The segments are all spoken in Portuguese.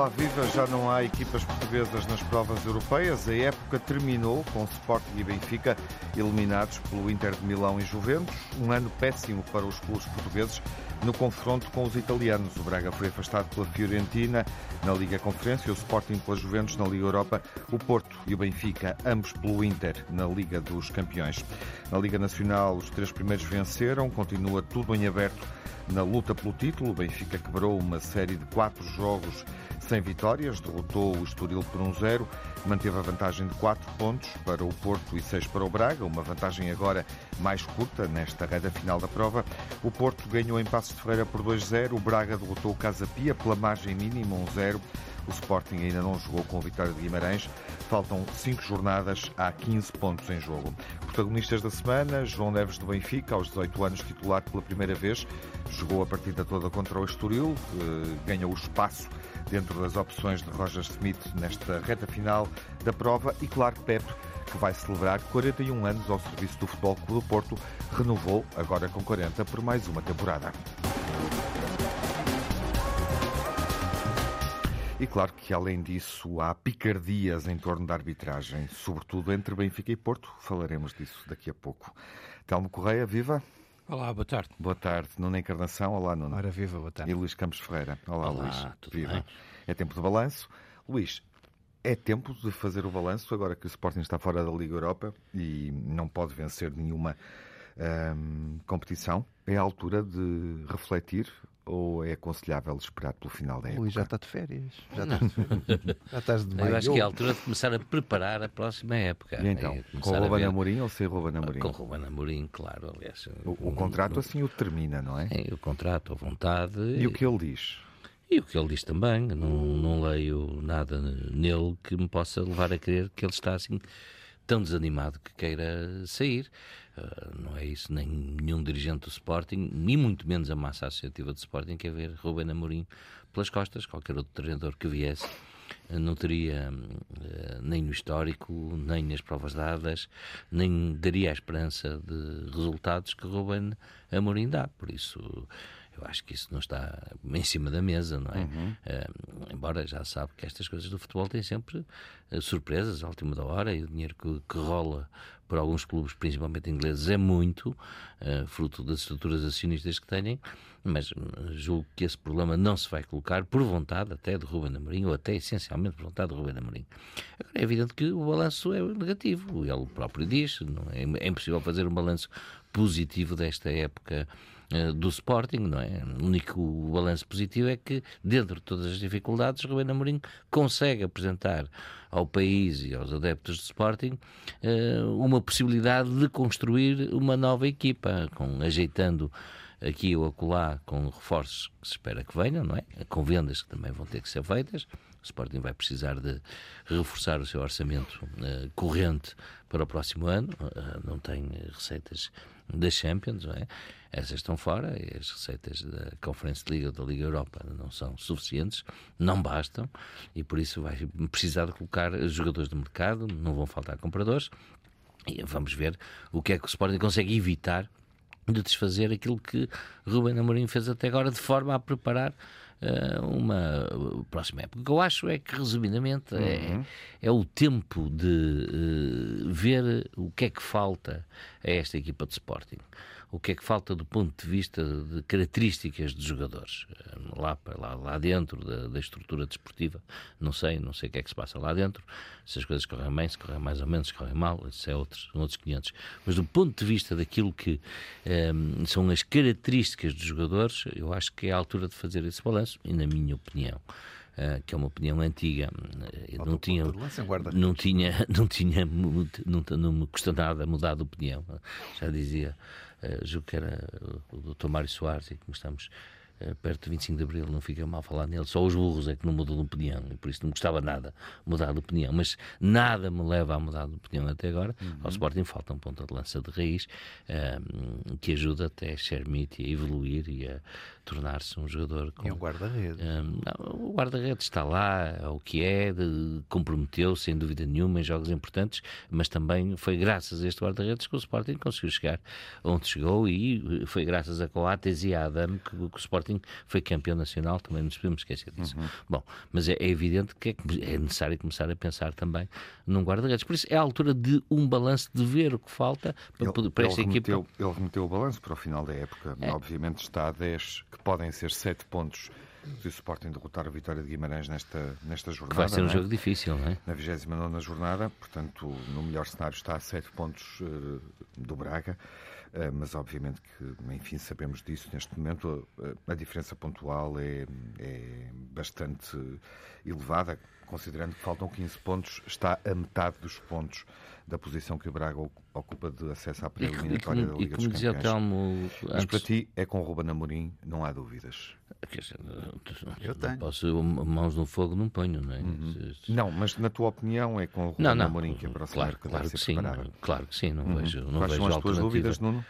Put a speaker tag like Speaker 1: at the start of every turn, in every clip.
Speaker 1: Olá, viva! Já não há equipas portuguesas nas provas europeias. A época terminou com Sporting e Benfica eliminados pelo Inter de Milão e Juventus. Um ano péssimo para os clubes portugueses no confronto com os italianos. O Braga foi afastado pela Fiorentina na Liga Conferência, o Sporting pela Juventus na Liga Europa, o Porto e o Benfica, ambos pelo Inter na Liga dos Campeões. Na Liga Nacional, os três primeiros venceram, continua tudo em aberto na luta pelo título. O Benfica quebrou uma série de quatro jogos sem vitórias, derrotou o Estoril por 1-0, manteve a vantagem de 4 pontos para o Porto e 6 para o Braga, uma vantagem agora mais curta nesta reta final da prova. O Porto ganhou em Passos de Ferreira por 2-0, o Braga derrotou o Casa Pia pela margem mínima 1-0. O Sporting ainda não jogou com a vitória de Guimarães. Faltam 5 jornadas, há 15 pontos em jogo. Protagonistas da semana, João Neves do Benfica, aos 18 anos titular pela primeira vez, jogou a partida toda contra o Estoril, eh, ganhou o espaço dentro das opções de Roger Smith nesta reta final da prova e claro Pepe que vai celebrar 41 anos ao serviço do Futebol Clube do Porto, renovou agora com 40 por mais uma temporada. E claro que, além disso, há picardias em torno da arbitragem, sobretudo entre Benfica e Porto. Falaremos disso daqui a pouco. Telmo Correia, viva!
Speaker 2: Olá, boa tarde.
Speaker 1: Boa tarde. Nuno Encarnação, olá Nuno.
Speaker 2: Ora, viva, boa tarde.
Speaker 1: E Luís Campos Ferreira. Olá,
Speaker 2: olá
Speaker 1: Luís.
Speaker 2: Tudo
Speaker 1: viva.
Speaker 2: Bem?
Speaker 1: É tempo de balanço. Luís, é tempo de fazer o balanço agora que o Sporting está fora da Liga Europa e não pode vencer nenhuma hum, competição. É a altura de refletir ou é aconselhável esperar pelo final da época?
Speaker 3: Luís já está de férias. Já, está de férias. já estás de
Speaker 2: Eu acho que é a altura de começar a preparar a próxima época.
Speaker 1: E então,
Speaker 2: É
Speaker 1: com
Speaker 2: a
Speaker 1: Ruben Amorim ou sem Ruben Amorim?
Speaker 2: Com Ruben Amorim, claro. Aliás,
Speaker 1: O, o contrato assim o termina, não é?
Speaker 2: É, o contrato, a vontade.
Speaker 1: E o que ele diz?
Speaker 2: E o que ele diz também, não, não leio nada nele que me possa levar a crer que ele está assim tão desanimado que queira sair. Ah, não é isso, nem nenhum dirigente do Sporting, nem muito menos a massa associativa do Sporting, quer ver Ruben Amorim pelas costas, qualquer outro treinador que viesse. ah, Não teria ah, nem no histórico, nem nas provas dadas, nem daria a esperança de resultados que Ruben Amorim dá. Por isso, eu acho que isso não está em cima da mesa, não é? Eh, embora já sabe que estas coisas do futebol têm sempre eh, surpresas à última da hora e o dinheiro que, que rola por alguns clubes, principalmente ingleses, é muito, eh, fruto das estruturas acionistas que têm, mas julgo que esse problema não se vai colocar por vontade até de Ruben Amorim, ou até essencialmente por vontade de Ruben Amorim. Agora, é evidente que o balanço é negativo, ele próprio diz, não é, é impossível fazer um balanço positivo desta época do Sporting, não é? O único balanço positivo é que, dentro de todas as dificuldades, Rubén Amorim consegue apresentar ao país e aos adeptos do Sporting eh, uma possibilidade de construir uma nova equipa, com, ajeitando aqui ou acolá com reforços que se espera que venham, não é? Com vendas que também vão ter que ser feitas. O Sporting vai precisar de reforçar o seu orçamento eh, corrente para o próximo ano. Eh, não tem receitas da Champions, não é? Essas estão fora as receitas da Conference League ou da Liga Europa não são suficientes, não bastam e por isso vai precisar de colocar jogadores de mercado, não vão faltar compradores. E vamos ver o que é que o Sporting consegue evitar de desfazer aquilo que Ruben Amorim fez até agora de forma a preparar eh, uma próxima época. O que eu acho é que, resumidamente, é, é o tempo de eh, ver o que é que falta a esta equipa de Sporting. O que é que falta do ponto de vista de características dos jogadores. Eh, Lá, lá, lá dentro da, da estrutura desportiva, não sei, não sei o que é que se passa lá dentro, se as coisas correm bem, se correm mais ou menos, se correm mal, isso é outros, outros 500. Mas do ponto de vista daquilo que eh, são as características dos jogadores, eu acho que é a altura de fazer esse balanço, e na minha opinião, eh, que é uma opinião antiga, eh, não tinha, não tinha, não tinha, não, não me custa nada mudar de opinião. Já dizia, eh, julgo que era o Dr. Mário Soares, e como estamos eh, perto de 25 de Abril, não fica mal falar nele, só os burros é que não mudam de opinião, e por isso não gostava nada mudar de opinião, mas nada me leva a mudar de opinião até agora. Ao Sporting falta um ponta de lança de raiz eh, que ajuda até Shermit a evoluir e a tornar-se um jogador com
Speaker 3: E um guarda-redes.
Speaker 2: Hum, não, o guarda-redes está lá, é o que é, comprometeu sem dúvida nenhuma em jogos importantes, mas também foi graças a este guarda-redes que o Sporting conseguiu chegar onde chegou e foi graças a Coates e a Adam que, que o Sporting Sporting foi campeão nacional, também nos podemos esquecer disso. Uhum. Bom, mas é, é evidente que é, é, necessário começar a pensar também num guarda-redes. Por isso é a altura de um balanço, de ver o que falta para,
Speaker 1: ele,
Speaker 2: para esta
Speaker 1: ele
Speaker 2: equipa.
Speaker 1: Remeteu, ele remeteu o balanço para o final da época. É. Obviamente está a 10, que podem ser 7 pontos se o Sporting derrotar a Vitória de Guimarães nesta, nesta jornada.
Speaker 2: Que vai ser um
Speaker 1: é?
Speaker 2: jogo difícil, não é?
Speaker 1: Na 29 jornada, portanto, no melhor cenário está a 7 pontos uh, do Braga. Uh, mas obviamente que, enfim, sabemos disso neste momento. Uh, a diferença pontual é, é bastante elevada, considerando que faltam 15 pontos, está a metade dos pontos da posição que o Braga ocupa de acesso à pré-eliminatória da Liga
Speaker 2: e como
Speaker 1: dos
Speaker 2: dizia
Speaker 1: Campeões.
Speaker 2: Telmo,
Speaker 1: Mas
Speaker 2: antes...
Speaker 1: para ti é com o Ruben Amorim, não há dúvidas.
Speaker 2: Dizer,
Speaker 3: eu tenho.
Speaker 2: Posso, mãos no fogo não ponho, não é?
Speaker 1: Uhum. Não, mas na tua opinião é com o Ruben
Speaker 2: não, não,
Speaker 1: Amorim que a próxima
Speaker 2: claro, claro que sim. Claro que sim, não
Speaker 1: Uhum.
Speaker 2: vejo, não
Speaker 1: Quais
Speaker 2: vejo
Speaker 1: são as tuas dúvidas, Nuno?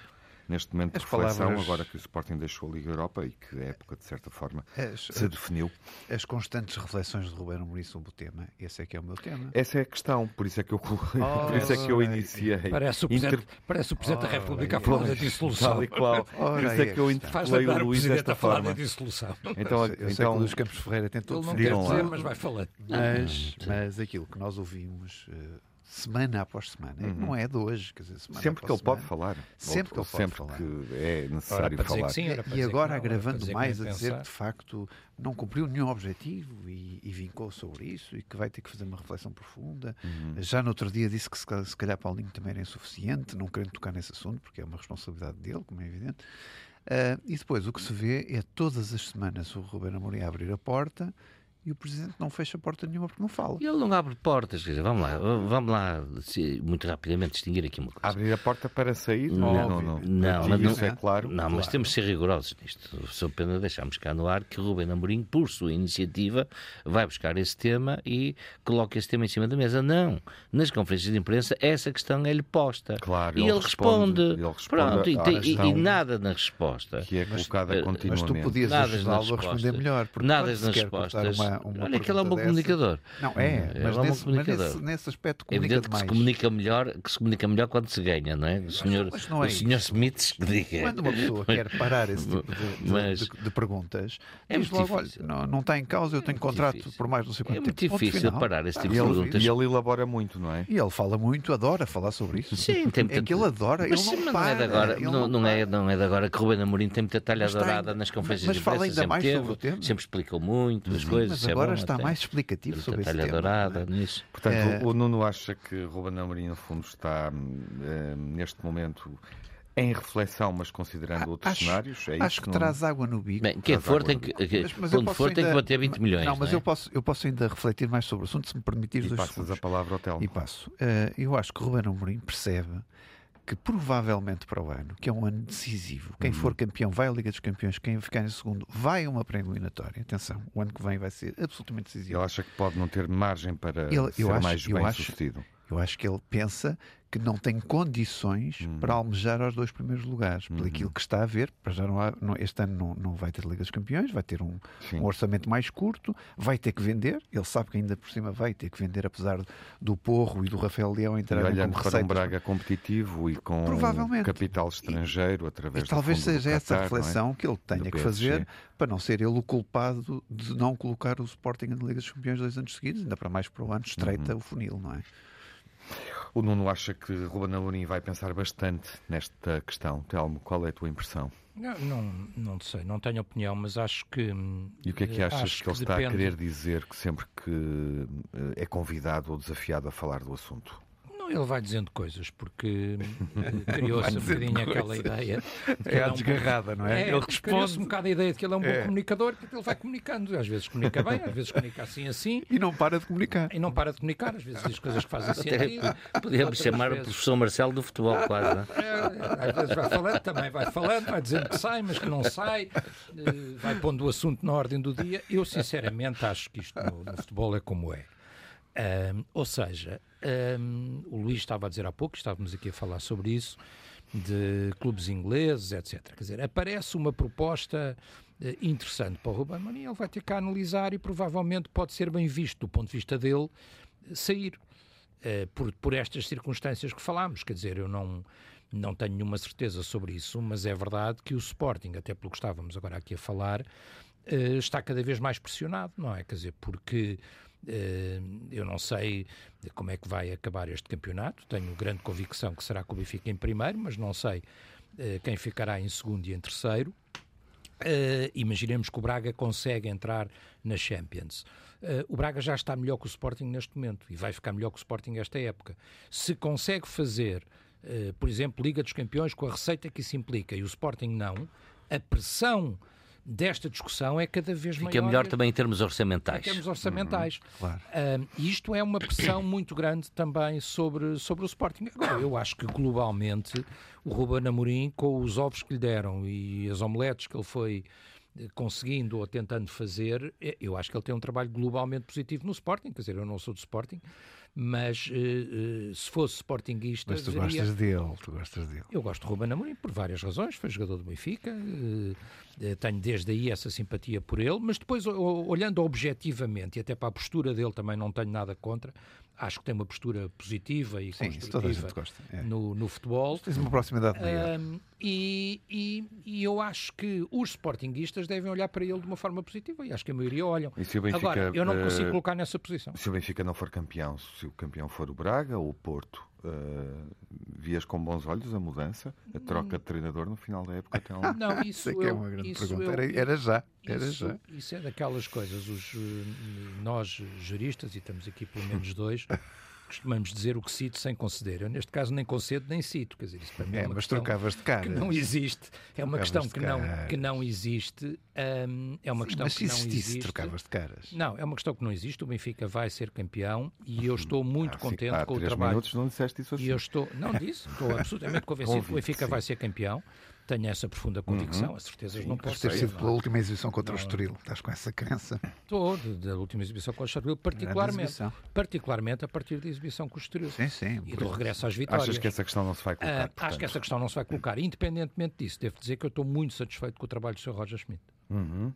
Speaker 1: Neste momento de reflexão,
Speaker 3: palavras-
Speaker 1: agora que o Sporting deixou a Liga Europa e que a época, de certa forma,
Speaker 3: As,
Speaker 1: se definiu.
Speaker 3: as constantes reflexões de Ruben Amorim sobre o tema. Esse é que é o meu tema.
Speaker 1: Essa é a questão, por isso é que eu,
Speaker 3: Oh,
Speaker 1: por isso é que eu iniciei.
Speaker 4: Parece o Presidente, parece o presidente da
Speaker 3: Ora,
Speaker 4: República a falar da dissolução.
Speaker 1: Tal e qual. Por isso é que eu interpelei o Luís
Speaker 4: Presidente
Speaker 1: desta
Speaker 4: a falar
Speaker 1: forma.
Speaker 4: da dissolução.
Speaker 1: Então,
Speaker 3: eu sei que
Speaker 1: então
Speaker 3: o Luís Campos Ferreira tem
Speaker 4: Ele
Speaker 3: todo
Speaker 4: não quer dizer,
Speaker 1: lá.
Speaker 4: mas vai falando.
Speaker 3: Mas, mas aquilo que nós ouvimos eh, semana após semana, que não é de hoje, quer dizer, semana
Speaker 1: sempre que ele pode
Speaker 3: semana.
Speaker 1: falar.
Speaker 3: Sempre que ele pode
Speaker 1: sempre
Speaker 3: falar.
Speaker 1: que é necessário falar.
Speaker 4: sim,
Speaker 3: E agora
Speaker 4: não,
Speaker 3: agravando mais a dizer que de facto não cumpriu nenhum objetivo e, e vincou sobre isso e que vai ter que fazer uma reflexão profunda.
Speaker 1: Uhum.
Speaker 3: Já no outro dia disse que se calhar, se calhar Paulinho também era insuficiente, não querendo tocar nesse assunto, porque é uma responsabilidade dele, como é evidente. Ah, e depois o que se vê é todas as semanas o Ruben Amorim a abrir a porta e o Presidente não fecha porta nenhuma porque não fala.
Speaker 2: E ele não abre portas, quer dizer, vamos lá, vamos lá, muito rapidamente distinguir aqui uma coisa.
Speaker 1: Abrir a porta para sair?
Speaker 2: Não,
Speaker 1: não, não.
Speaker 2: não, mas não-
Speaker 1: isso é claro.
Speaker 2: Não, mas
Speaker 3: Claro.
Speaker 2: temos de ser rigorosos nisto. Sou pena deixarmos cá no ar que Rubem Amorim, por sua iniciativa, vai buscar esse tema e coloca esse tema em cima da mesa. Não. Nas conferências de imprensa, essa questão é-lhe posta.
Speaker 1: Claro,
Speaker 2: e
Speaker 1: ele
Speaker 2: ele responde.
Speaker 1: responde- ele responde
Speaker 2: Pronto, e, e- e nada na resposta.
Speaker 1: Que é colocada
Speaker 2: eh,
Speaker 1: continuamente.
Speaker 3: Mas tu podias
Speaker 2: Nada nas
Speaker 3: ajudá-lo a responder
Speaker 2: respostas.
Speaker 3: melhor. Porque
Speaker 2: Nada nas respostas.
Speaker 3: Uma, uma
Speaker 2: Olha que ele é um bom comunicador.
Speaker 3: Não, é,
Speaker 2: Ele
Speaker 3: mas,
Speaker 2: é um
Speaker 3: nesse, mas
Speaker 2: comunicador.
Speaker 3: nesse, nesse aspecto
Speaker 2: É
Speaker 3: comunica
Speaker 2: evidente que se comunica melhor, que se comunica melhor quando se ganha, não é? O senhor,
Speaker 3: mas não é
Speaker 2: o senhor. Smith que diga.
Speaker 3: Quando uma pessoa quer parar esse tipo de, de-
Speaker 2: Mas-
Speaker 3: de- de perguntas,
Speaker 2: É
Speaker 3: diz
Speaker 2: muito
Speaker 3: logo,
Speaker 2: difícil.
Speaker 3: olha, não, não está em causa, eu tenho
Speaker 2: muito
Speaker 3: contrato
Speaker 2: difícil.
Speaker 3: por mais não sei quanto
Speaker 2: É muito
Speaker 3: tempo.
Speaker 2: Difícil parar esse tipo
Speaker 1: E
Speaker 2: de
Speaker 1: ele,
Speaker 2: perguntas.
Speaker 1: e ele elabora muito, não é?
Speaker 3: E ele fala muito, adora falar sobre isso.
Speaker 2: Sim, tem
Speaker 3: É que ele adora,
Speaker 2: Mas
Speaker 3: ele não
Speaker 2: mas é de agora, não, não é, não é de agora que Ruben Amorim tem muita talha
Speaker 3: Mas
Speaker 2: dourada
Speaker 3: ainda-
Speaker 2: nas conferências
Speaker 3: mas
Speaker 2: de
Speaker 3: fala
Speaker 2: imprensa,
Speaker 3: ainda mais sobre o tema.
Speaker 2: sempre explicou muito as coisas.
Speaker 3: Mas
Speaker 2: é
Speaker 3: agora
Speaker 2: bom
Speaker 3: está
Speaker 2: até.
Speaker 3: mais explicativo
Speaker 2: Muita
Speaker 3: sobre esse
Speaker 2: talha
Speaker 3: tema.
Speaker 2: dourada
Speaker 3: não é?
Speaker 2: nisso.
Speaker 1: Portanto,
Speaker 3: É.
Speaker 1: o Nuno acha que Ruben Amorim, no fundo, está eh, neste momento em reflexão, mas considerando
Speaker 3: Ah,
Speaker 1: outros
Speaker 3: acho-
Speaker 1: cenários. É
Speaker 3: Acho
Speaker 1: isso
Speaker 3: que
Speaker 1: Nuno?
Speaker 3: traz água no bico.
Speaker 2: Bem, quem for tem que, que-
Speaker 3: Mas- mas
Speaker 2: quando for tem que
Speaker 3: ainda-
Speaker 2: bater 20 milhões.
Speaker 3: Não, mas
Speaker 2: é?
Speaker 3: eu, posso, eu posso ainda refletir mais sobre o assunto, se me permitires
Speaker 1: E passas
Speaker 3: segundos.
Speaker 1: a palavra ao Telmo.
Speaker 3: E passo. Eh, eu acho que Ruben Amorim percebe que provavelmente para o ano, que é um ano decisivo, quem
Speaker 1: Uhum.
Speaker 3: for campeão vai à Liga dos Campeões, quem ficar em segundo vai a uma pré-eliminatória. Atenção, o ano que vem vai ser absolutamente decisivo.
Speaker 1: Ele acha que pode não ter margem para
Speaker 3: Ele-
Speaker 1: ser
Speaker 3: acho-
Speaker 1: mais bem
Speaker 3: acho-
Speaker 1: sucedido.
Speaker 3: Eu acho que ele pensa que não tem condições
Speaker 1: Uhum.
Speaker 3: para almejar aos dois primeiros lugares, pelo aquilo que está a ver. Para já não há- não- este ano não, não vai ter Liga dos Campeões, vai ter um, um orçamento mais curto, vai ter que vender. Ele sabe que ainda por cima vai ter que vender, apesar do Porro e do Rafael Leão
Speaker 1: E
Speaker 3: entrarem
Speaker 1: olhando
Speaker 3: como
Speaker 1: para um
Speaker 3: receitas.
Speaker 1: Braga competitivo e com capital estrangeiro através
Speaker 3: E talvez seja essa
Speaker 1: Qatar, é?
Speaker 3: reflexão que ele tenha que fazer para não ser ele o culpado de não colocar o Sporting na Liga dos Campeões dois anos seguidos, ainda para mais para o ano, estreita
Speaker 1: Uhum.
Speaker 3: o funil, não é?
Speaker 1: O Nuno acha que Ruben Amorim vai pensar bastante nesta questão. Telmo, qual é a tua impressão?
Speaker 4: Não, não, não sei, não tenho opinião, mas acho que.
Speaker 1: E o que é que
Speaker 4: eh,
Speaker 1: achas
Speaker 4: acho
Speaker 1: que ele está a
Speaker 4: depende-
Speaker 1: querer dizer que sempre que eh, é convidado ou desafiado a falar do assunto?
Speaker 4: Ele vai dizendo coisas, porque eh, criou-se um bocadinho aquela ideia. de que
Speaker 3: É a
Speaker 4: um bom-
Speaker 3: desgarrada, não é?
Speaker 4: É,
Speaker 3: Ele
Speaker 4: criou-se
Speaker 3: responde
Speaker 4: um bocado a ideia de que ele é um bom
Speaker 3: É.
Speaker 4: comunicador, porque ele vai comunicando. Às vezes comunica bem, às vezes comunica assim, assim,
Speaker 3: e não para de comunicar.
Speaker 4: e não para de comunicar. Às vezes diz coisas que fazem sentido.
Speaker 2: Podíamos chamar o
Speaker 4: vezes-
Speaker 2: professor Marcelo do futebol, quase. Não? é?
Speaker 4: É, às vezes vai falando, também vai falando, vai dizendo que sai, mas que não sai, eh, vai pondo o assunto na ordem do dia. Eu, sinceramente, acho que isto no, no futebol é como é. Ahm, ou seja, ahm, o Luís estava a dizer há pouco, estávamos aqui a falar sobre isso, de clubes ingleses, etc. Quer dizer, aparece uma proposta eh, interessante para o Ruben Amorim, ele vai ter que analisar e provavelmente pode ser bem visto do ponto de vista dele eh, sair. Eh, por, por estas circunstâncias que falámos. Quer dizer, eu não, Não tenho nenhuma certeza sobre isso, mas é verdade que o Sporting, até pelo que estávamos agora aqui a falar, uh, está cada vez mais pressionado, não é? Quer dizer, porque uh, eu não sei como é que vai acabar este campeonato, tenho grande convicção que será que o Benfica em primeiro, mas não sei uh, quem ficará em segundo e em terceiro. imaginemos que o Braga consegue entrar na Champions. Uh, o Braga já está melhor que o Sporting neste momento e vai ficar melhor que o Sporting esta época. Se consegue fazer eh, por exemplo, Liga dos Campeões, com a receita que isso implica, e o Sporting não, a pressão desta discussão é cada vez
Speaker 2: Fica
Speaker 4: maior.
Speaker 2: Fica melhor também em termos orçamentais.
Speaker 4: Em termos orçamentais.
Speaker 3: Uhum, claro.
Speaker 4: Uh, isto é uma pressão muito grande também sobre, sobre o Sporting. Agora, eu acho que globalmente o Ruben Amorim, com os ovos que lhe deram e as omeletes que ele foi eh, conseguindo ou tentando fazer, eh, eu acho que ele tem um trabalho globalmente positivo no Sporting. Quer dizer, eu não sou do Sporting, mas uh, uh, se fosse sportinguista...
Speaker 3: Mas tu diria... gostas dele, tu gostas dele.
Speaker 4: Eu gosto de Ruben Amorim por várias razões, foi jogador do Benfica, uh, tenho desde aí essa simpatia por ele, mas depois olhando objetivamente e até para a postura dele também não tenho nada contra, acho que tem uma postura positiva e
Speaker 3: Sim,
Speaker 4: construtiva
Speaker 3: é.
Speaker 4: no, no futebol.
Speaker 3: Tens uma proximidade maior.
Speaker 4: e, e, e, eu acho que os sportinguistas devem olhar para ele de uma forma positiva e acho que a maioria olham.
Speaker 1: Benfica,
Speaker 4: Agora, eu não consigo colocar nessa posição.
Speaker 1: Se o Benfica não for campeão, se o campeão for o Braga ou o Porto, Uh, vias com bons olhos a mudança, a troca de treinador no final da época até.
Speaker 4: Não, isso
Speaker 3: eu, é uma grande pergunta. Eu, era, era, já, era
Speaker 4: isso,
Speaker 3: já.
Speaker 4: Isso é daquelas coisas. Os, nós, juristas, e estamos aqui pelo menos dois, costumamos dizer o que cito sem conceder. Eu, neste caso, nem concedo nem cito. Quer dizer, isso para mim é, é uma
Speaker 3: mas trocavas de cara.
Speaker 4: Que não existe. É uma questão que não, que não existe. Um, é uma Sim, questão que não existe.
Speaker 3: trocavas de caras.
Speaker 4: Não, é uma questão que não existe. O Benfica vai ser campeão e eu estou muito ah, contente com o trabalho.
Speaker 1: minutos não disseste isso assim.
Speaker 4: E eu estou, não disse, estou absolutamente convencido que o Benfica sim. vai ser campeão tenho essa profunda convicção, uhum. as certezas Sim, não posso
Speaker 3: ter sido pela última exibição contra não. o Estoril, estás com essa crença?
Speaker 4: Estou, da última exibição contra o Estoril, particularmente, particularmente a partir da exibição com o Estoril.
Speaker 3: Sim, sim.
Speaker 4: E do regresso às vitórias.
Speaker 1: Achas que essa questão não se vai colocar? Uh,
Speaker 4: acho que essa questão não se vai colocar. Independentemente disso, devo dizer que eu estou muito satisfeito com o trabalho do Sr. Roger Schmidt.
Speaker 1: Uhum.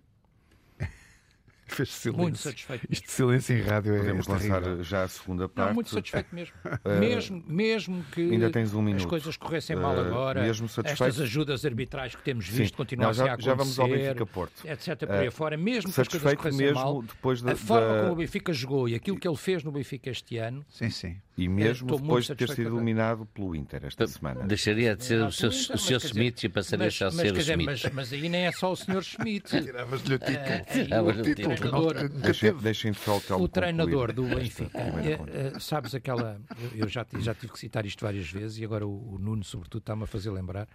Speaker 3: Fez silêncio.
Speaker 4: Muito satisfeito.
Speaker 3: Isto de silêncio em rádio é
Speaker 1: Podemos lançar já a segunda parte.
Speaker 4: Não, muito satisfeito mesmo. Uh, mesmo, mesmo que
Speaker 1: ainda tens um
Speaker 4: as coisas corressem mal eh, agora, uh, mesmo satisfeito. estas ajudas arbitrais que temos visto já, a acontecer,
Speaker 1: já vamos ao Benfica Porto.
Speaker 4: etc. Por aí uh, fora, mesmo que as coisas corressem mal,
Speaker 1: depois da,
Speaker 4: a forma
Speaker 1: da...
Speaker 4: como o Benfica jogou e aquilo que ele fez no Benfica este ano.
Speaker 3: Sim, sim.
Speaker 1: E mesmo depois de ter sido eliminado pelo Inter esta semana.
Speaker 2: Deixaria de ser o seu, o seu Schmidt e passaria a ser o Schmidt.
Speaker 4: Mas, mas aí nem é só o Sr. Schmidt.
Speaker 3: Tiravas-lhe o título.
Speaker 1: Deixem
Speaker 4: o treinador do Benfica. É, sabes aquela. Eu já, já tive que citar isto várias vezes e agora o, o Nuno, sobretudo, está-me a fazer lembrar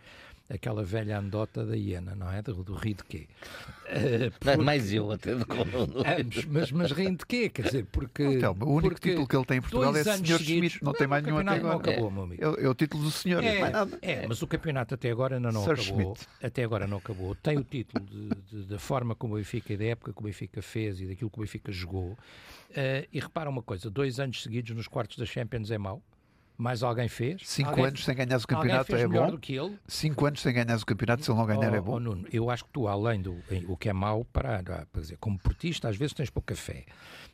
Speaker 4: aquela velha anedota da hiena, não é? Do, do ri de quê?
Speaker 2: Uh, porque... Mais eu até do
Speaker 4: Ambos, mas, mas riem de quê? Quer dizer, porque.
Speaker 3: Então, o único título que ele tem em Portugal é Sr. Schmidt, não, tem mais nenhum até agora.
Speaker 4: Não acabou, meu amigo.
Speaker 3: É, é, o título do senhor, é,
Speaker 4: mais nada. É, mas o campeonato até agora ainda não
Speaker 3: Sir
Speaker 4: acabou.
Speaker 3: Schmidt.
Speaker 4: Até agora não acabou. Tem o título de, de, da forma como o Benfica e da época que o Benfica fez e daquilo que o Benfica jogou. Uh, e repara uma coisa: dois anos seguidos nos quartos da Champions é mau mais alguém fez.
Speaker 3: Cinco
Speaker 4: alguém,
Speaker 3: anos sem ganhar o campeonato é bom.
Speaker 4: Do que ele.
Speaker 3: Cinco anos sem ganhar o campeonato, se ele não ganhar,
Speaker 4: oh,
Speaker 3: é bom.
Speaker 4: Oh, Nuno, eu acho que tu, além do o que é mau, para, para dizer, como portista, às vezes tens pouca fé.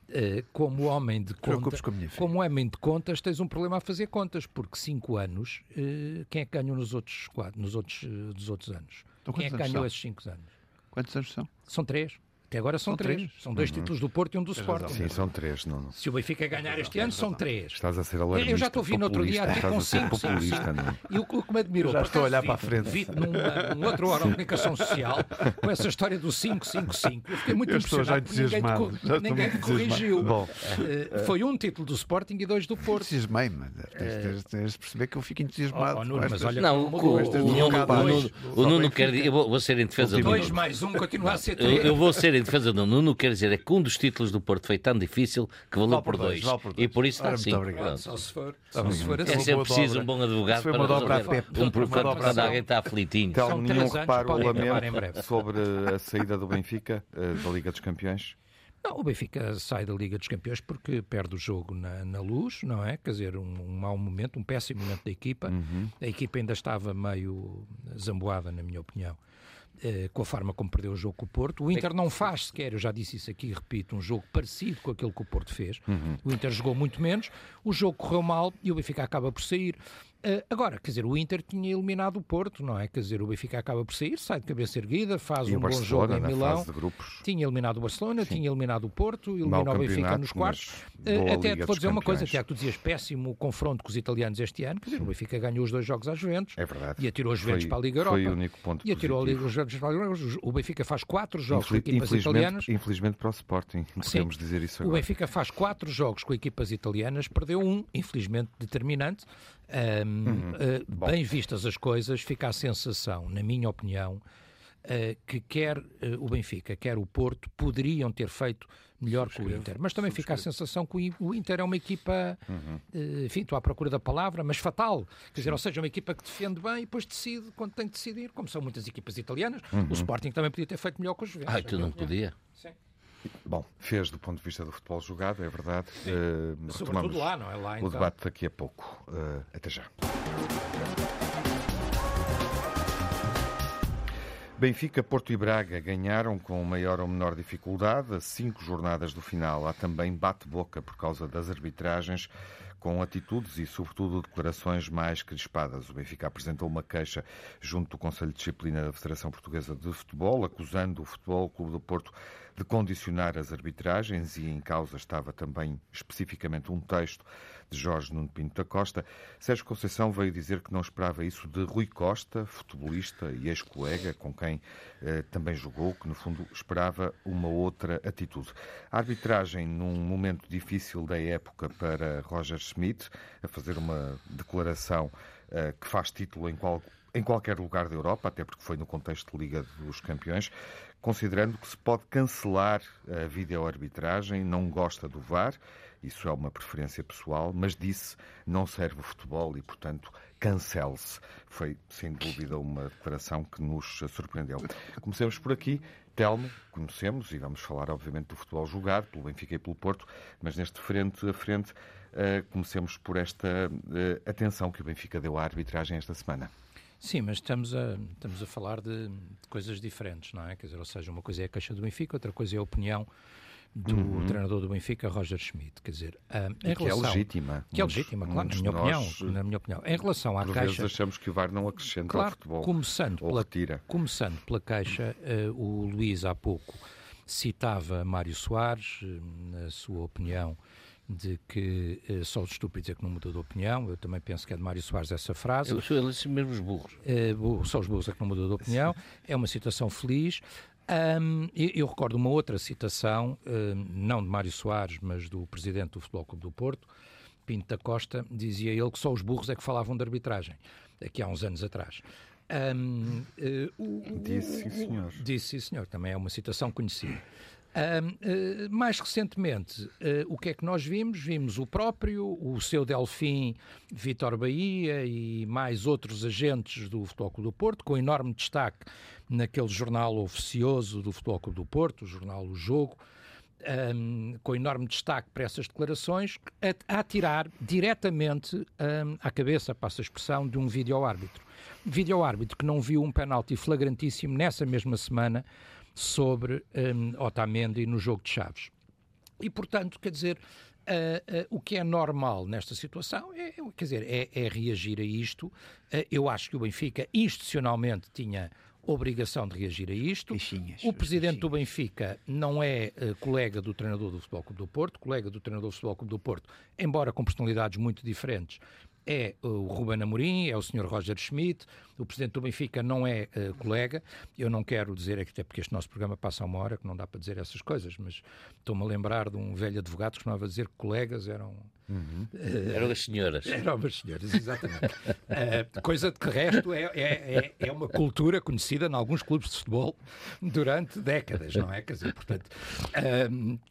Speaker 4: Uh, como homem de contas, como homem de contas, tens um problema a fazer contas, porque cinco anos, uh, quem é que ganhou nos outros quatro, nos outros, uh, dos outros anos? Então, quem é que ganhou são? esses cinco anos?
Speaker 3: Quantos anos são?
Speaker 4: São três. Até agora são, são três. três. São dois uhum. títulos do Porto e um do Sporting.
Speaker 1: Sim, são três. Não, não.
Speaker 4: Se o Benfica ganhar este ano, são três.
Speaker 1: Estás a ser alarmista.
Speaker 4: Eu já estou vindo outro dia aqui com cinco.
Speaker 1: Populista,
Speaker 4: E o que me admirou.
Speaker 3: Já estou a olhar para a frente.
Speaker 4: Vi numa, num outro órgão de comunicação social com essa história do 555. Eu fiquei muito
Speaker 3: eu
Speaker 4: impressionado.
Speaker 3: Já ninguém,
Speaker 4: ninguém me corrigiu. Bom, uh, foi um título do Sporting e dois do Porto.
Speaker 3: Entusiasmei, mas tens, de perceber que eu fico entusiasmado.
Speaker 4: Oh, Nuno, mas olha,
Speaker 2: não, o Nuno quer. Eu vou ser em defesa do
Speaker 4: Nuno. Dois mais um continua a ser três.
Speaker 2: Eu vou ser em defesa do Nuno quer dizer é que um dos títulos do Porto foi tão difícil que valeu por, dois. dois. por dois. E por isso está assim.
Speaker 4: Só se for, só se for
Speaker 2: assim. É sempre preciso um bom advogado para resolver um problema quando alguém está aflitinho.
Speaker 1: Então, nenhum reparo ou lamento sobre a saída do Benfica eh, da Liga dos Campeões?
Speaker 4: Não, o Benfica sai da Liga dos Campeões porque perde o jogo na, na luz, não é? Quer dizer, um, um mau momento, um péssimo momento da equipa.
Speaker 1: Uhum.
Speaker 4: A equipa ainda estava meio zamboada, na minha opinião. Eh, com a forma como perdeu o jogo com o Porto. O Inter não faz sequer, eu já disse isso aqui, repito, um jogo parecido com aquele que o Porto fez.
Speaker 1: Uhum.
Speaker 4: O Inter jogou muito menos, o jogo correu mal e o Benfica acaba por sair. Uh, agora, quer dizer, o Inter tinha eliminado o Porto, não é? Quer dizer, o Benfica acaba por sair, sai de cabeça erguida, faz
Speaker 1: e
Speaker 4: um bom jogo em Milão. Tinha eliminado o Barcelona, Sim. tinha eliminado o Porto, eliminou o Benfica nos quartos. Uh, até te vou dizer uma coisa, Tiago, tu dizias péssimo confronto com os italianos este ano, quer dizer, o Benfica ganhou os dois jogos à Juventus.
Speaker 1: É verdade.
Speaker 4: E atirou os Juventus para a Liga Europa.
Speaker 1: Foi o único ponto
Speaker 4: E atirou
Speaker 1: positivo.
Speaker 4: os Juventus para a Liga Europa. O Benfica faz quatro jogos
Speaker 1: Infel
Speaker 4: com equipas italianas.
Speaker 1: Infelizmente para o Sporting, podemos
Speaker 4: Sim.
Speaker 1: dizer isso agora.
Speaker 4: O Benfica faz quatro jogos com equipas italianas, perdeu um, infelizmente determinante. Um,
Speaker 1: Uhum.
Speaker 4: uh, bem vistas as coisas, fica a sensação, na minha opinião, uh, que quer uh, o Benfica, quer o Porto, poderiam ter feito melhor que o Inter. Mas também fica a sensação que o Inter é uma equipa,
Speaker 1: Uhum.
Speaker 4: uh, enfim, estou à procura da palavra, mas fatal. Quer dizer, ou seja, uma equipa que defende bem e depois decide quando tem de decidir, como são muitas equipas italianas.
Speaker 1: Uhum.
Speaker 4: O Sporting também podia ter feito melhor com os Juventus.
Speaker 2: Ah, tu não podia?
Speaker 4: Sim.
Speaker 1: Bom, fez do ponto de vista do futebol jogado, é verdade. Uh,
Speaker 4: Sobretudo lá, não é? Lá,
Speaker 1: o
Speaker 4: então.
Speaker 1: debate daqui a pouco. Uh, até já. Benfica, Porto e Braga ganharam com maior ou menor dificuldade a cinco jornadas do final. Há também bate-boca por causa das arbitragens, com atitudes e, sobretudo, declarações mais crispadas. O Benfica apresentou uma queixa junto do Conselho de Disciplina da Federação Portuguesa de Futebol, acusando o Futebol Clube do Porto de condicionar as arbitragens e em causa estava também especificamente um texto de Jorge Nuno Pinto da Costa. Sérgio Conceição veio dizer que não esperava isso de Rui Costa, futebolista e ex-colega, com quem eh, também jogou, que no fundo esperava uma outra atitude. A arbitragem num momento difícil da época para Roger Schmidt, a fazer uma declaração eh, que faz título em qual em qualquer lugar da Europa, até porque foi no contexto de Liga dos Campeões, considerando que se pode cancelar a videoarbitragem, não gosta do VAR, isso é uma preferência pessoal, mas disse não serve o futebol e, portanto, cancele-se. Foi, sem dúvida, uma declaração que nos surpreendeu. Comecemos por aqui. Telmo, conhecemos e vamos falar, obviamente, do futebol jogado pelo Benfica e pelo Porto, mas neste frente a frente, uh, comecemos por esta uh, atenção que o Benfica deu à arbitragem esta semana.
Speaker 4: Sim, mas estamos a, estamos a falar de, de, coisas diferentes, não é? Quer dizer, ou seja, uma coisa é a queixa do Benfica, outra coisa é a opinião do uhum. treinador do Benfica, Roger Schmidt. Quer dizer, um, em
Speaker 1: que
Speaker 4: relação,
Speaker 1: é legítima.
Speaker 4: Que é legítima, claro, na minha, opinião, na minha opinião. Em relação à
Speaker 1: por
Speaker 4: queixa...
Speaker 1: vezes achamos que o VAR não acrescenta
Speaker 4: claro,
Speaker 1: ao futebol.
Speaker 4: Começando,
Speaker 1: ou
Speaker 4: pela,
Speaker 1: retira.
Speaker 4: começando pela queixa, uh, o Luís há pouco citava Mário Soares, uh, na sua opinião, de que uh, só os estúpidos é que não mudou de opinião. Eu também penso que é de Mário Soares essa frase.
Speaker 2: Eu sou eles mesmo os burros.
Speaker 4: Uh, só os burros é que não mudou de opinião. É uma situação feliz. Um, eu, eu, recordo uma outra citação, um, não de Mário Soares, mas do presidente do Futebol Clube do Porto, Pinto da Costa, dizia ele que só os burros é que falavam de arbitragem, aqui há uns anos atrás. Um, uh, o,
Speaker 1: disse, sim, senhor.
Speaker 4: Disse, sim, senhor. Também é uma citação conhecida. Uh, mais recentemente, uh, o que é que nós vimos? Vimos o próprio, o seu Delfim, Vitor Bahia e mais outros agentes do Futebol Clube do Porto, com enorme destaque naquele jornal oficioso do Futebol Clube do Porto, o jornal O Jogo, um, com enorme destaque para essas declarações, a, a tirar diretamente um, à cabeça, passa a expressão, de um vídeo-árbitro. Vídeo-árbitro que não viu um penalti flagrantíssimo nessa mesma semana sobre um, Otamendi no jogo de Chaves. E, portanto, quer dizer, uh, uh, o que é normal nesta situação é, quer dizer, é, é reagir a isto. Uh, eu acho que o Benfica institucionalmente tinha obrigação de reagir a isto. O presidente do Benfica não é uh, colega do treinador do Futebol Clube do Porto, colega do treinador do Futebol Clube do Porto, embora com personalidades muito diferentes, é o Ruben Amorim, é o Sr. Roger Schmidt, o presidente do Benfica não é uh, colega. Eu não quero dizer, até porque este nosso programa passa uma hora, que não dá para dizer essas coisas, mas estou-me a lembrar de um velho advogado que costumava dizer que colegas eram.
Speaker 2: Uhum. Uh, eram as senhoras.
Speaker 4: Eram as senhoras, exatamente. uh, coisa de que resto é, é, é, uma cultura conhecida em alguns clubes de futebol durante décadas, não é? Quer dizer, portanto,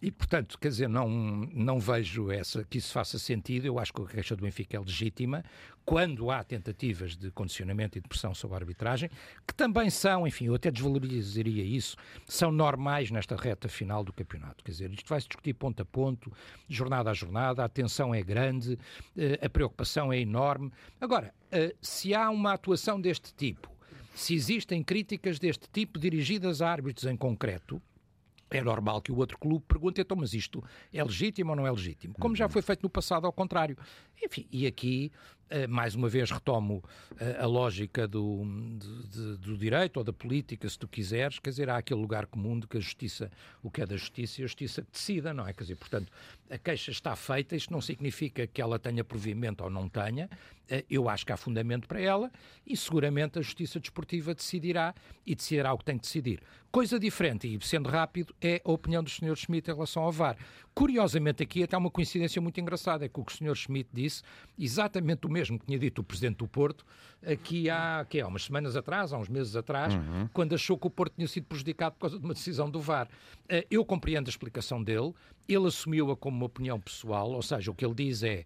Speaker 4: e portanto, quer dizer, não, não vejo essa, que isso faça sentido. Eu acho que a queixa do Benfica é legítima quando há tentativas de condicionamento e de pressão sobre a arbitragem, que também são, enfim, eu até desvalorizaria isso, são normais nesta reta final do campeonato. Quer dizer, isto vai-se discutir ponto a ponto, jornada a jornada, a tensão é grande, a preocupação é enorme. Agora, se há uma atuação deste tipo, se existem críticas deste tipo dirigidas a árbitros em concreto, é normal que o outro clube pergunte, então, mas isto é legítimo ou não é legítimo? Como já foi feito no passado, ao contrário. Enfim, e aqui, eh, mais uma vez, retomo eh, a lógica do, do, do, direito ou da política, se tu quiseres, quer dizer, há aquele lugar comum de que a justiça, o que é da justiça e a justiça decida, não é? Quer dizer, portanto, a queixa está feita, isto não significa que ela tenha provimento ou não tenha, eh, eu acho que há fundamento para ela e seguramente a justiça desportiva decidirá e decidirá o que tem que decidir. Coisa diferente, e sendo rápido, é a opinião do Sr. Schmidt em relação ao VAR. Curiosamente, aqui até há uma coincidência muito engraçada, é que o que o Sr. Schmidt disse, exatamente o mesmo que tinha dito o Presidente do Porto, aqui há, que é, umas semanas atrás, há uns meses atrás, uhum. quando achou que o Porto tinha sido prejudicado por causa de uma decisão do VAR. Eh, eu compreendo a explicação dele, ele assumiu-a como uma opinião pessoal, ou seja, o que ele diz é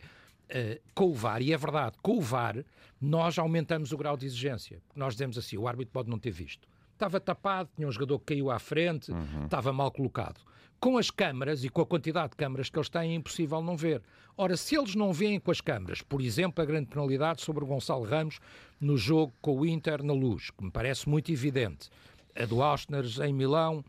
Speaker 4: Uh, com o VAR, e é verdade, com o VAR, nós aumentamos o grau de exigência. Nós dizemos assim: o árbitro pode não ter visto. Estava tapado, tinha um jogador que caiu à frente, uhum. estava mal colocado. Com as câmaras e com a quantidade de câmaras que eles têm, é impossível não ver. Ora, se eles não veem com as câmaras, por exemplo, a grande penalidade sobre o Gonçalo Ramos no jogo com o Inter na luz, que me parece muito evidente. A do Austner em Milão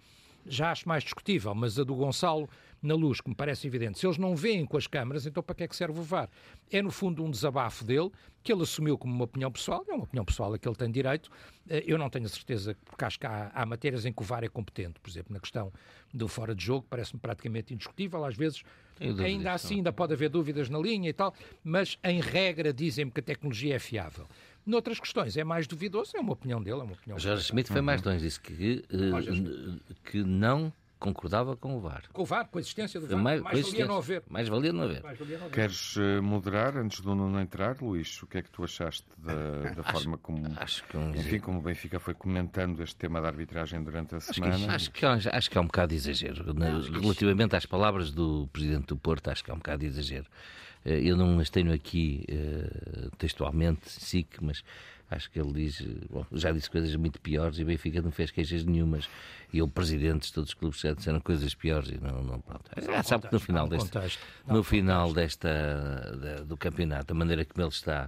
Speaker 4: já acho mais discutível, mas a do Gonçalo na luz, que me parece evidente. Se eles não veem com as câmaras, então para que é que serve o VAR? É, no fundo, um desabafo dele, que ele assumiu como uma opinião pessoal, é uma opinião pessoal a que ele tem direito. Eh, eu não tenho a certeza, porque acho que há, há matérias em que o VAR é competente, por exemplo, na questão do fora de jogo, parece-me praticamente indiscutível, às vezes ainda assim ainda pode haver dúvidas na linha e tal, mas em regra dizem-me que a tecnologia é fiável. Noutras questões é mais duvidoso, é uma opinião dele, é uma opinião.
Speaker 2: Jorge Schmidt foi mais longe, disse que, uh, que não concordava com o VAR.
Speaker 4: Com o VAR, com a existência do VAR. Mais, mais valia não haver.
Speaker 2: Mais valia não haver.
Speaker 1: Queres uh, moderar antes do Nuno entrar, Luís? O que é que tu achaste da, da forma como, acho que um... enfim, como o Benfica foi comentando este tema da arbitragem durante a
Speaker 2: acho
Speaker 1: semana?
Speaker 2: Que, acho, que, acho que é um bocado de exagero. Relativamente às palavras do Presidente do Porto, acho que é um bocado de exagero. Eh, eu não as tenho aqui uh, textualmente, SIC, mas acho que ele diz, bom, já disse coisas muito piores e o Benfica não fez queixas nenhumas. E o presidente de todos os clubes já disseram coisas piores e não, não pronto. Já sabe que no final, deste, no final desta, do campeonato, da maneira como ele está,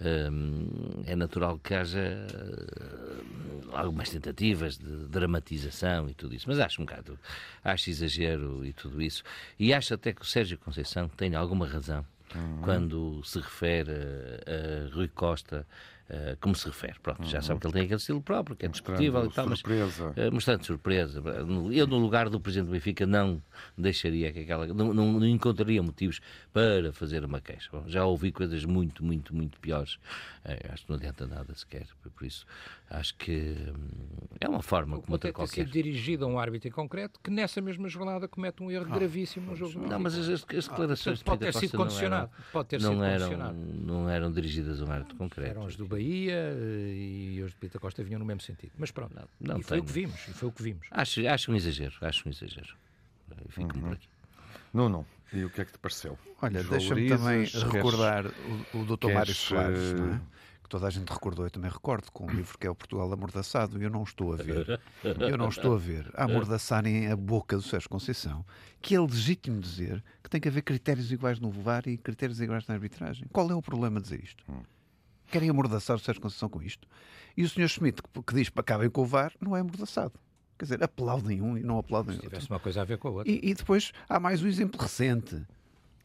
Speaker 2: hum, é natural que haja hum, algumas tentativas de dramatização e tudo isso, mas acho um bocado, acho exagero e tudo isso, e acho até que o Sérgio Conceição tem alguma razão uhum. quando se refere a, a Rui Costa uh, como se refere. Pronto, uhum. já sabe que ele tem aquele estilo próprio, que é discutível e tal, surpresa. mas uh, mostrando surpresa. Eu, no lugar do Presidente do Benfica, não deixaria que aquela. Não, não, não encontraria motivos para fazer uma queixa. Bom, já ouvi coisas muito, muito, muito piores. Uh, acho que não adianta nada sequer. Por isso, acho que hum, é uma forma como outra qualquer.
Speaker 4: sido dirigido a um árbitro em concreto que nessa mesma jornada comete um erro ah, gravíssimo no jogo.
Speaker 2: Não, mas as, as declarações
Speaker 4: ah, pode ter sido condicionado. Pode ter
Speaker 2: não
Speaker 4: sido
Speaker 2: eram,
Speaker 4: condicionado.
Speaker 2: Não eram dirigidas a um árbitro concreto.
Speaker 4: Eram as do Bahia eh, e os de Pita Costa vinham no mesmo sentido. Mas pronto, não, não e foi o que vimos. E foi o que vimos.
Speaker 2: Acho, acho um exagero. Acho um exagero. Fico uhum. por aqui.
Speaker 1: Não, não. E o que é que te pareceu?
Speaker 3: Olha, deixa-me também recordar o, o Dr. Mário Soares, não é? Que toda a gente recordou, eu também recordo, com um livro que é o Portugal Amordaçado, e eu não estou a ver, eu não estou a ver, a amordaçarem a boca do Sérgio Conceição, que é legítimo dizer que tem que haver critérios iguais no VAR e critérios iguais na arbitragem. Qual é o problema de dizer isto? Querem amordaçar o Sérgio Conceição com isto? E o Sr. Schmidt, que, diz para acabem com o VAR, não é amordaçado. Quer dizer, aplaudem um e não aplaudem outro. Se
Speaker 4: tivesse uma coisa a ver com a outra.
Speaker 3: E, e depois há mais um exemplo recente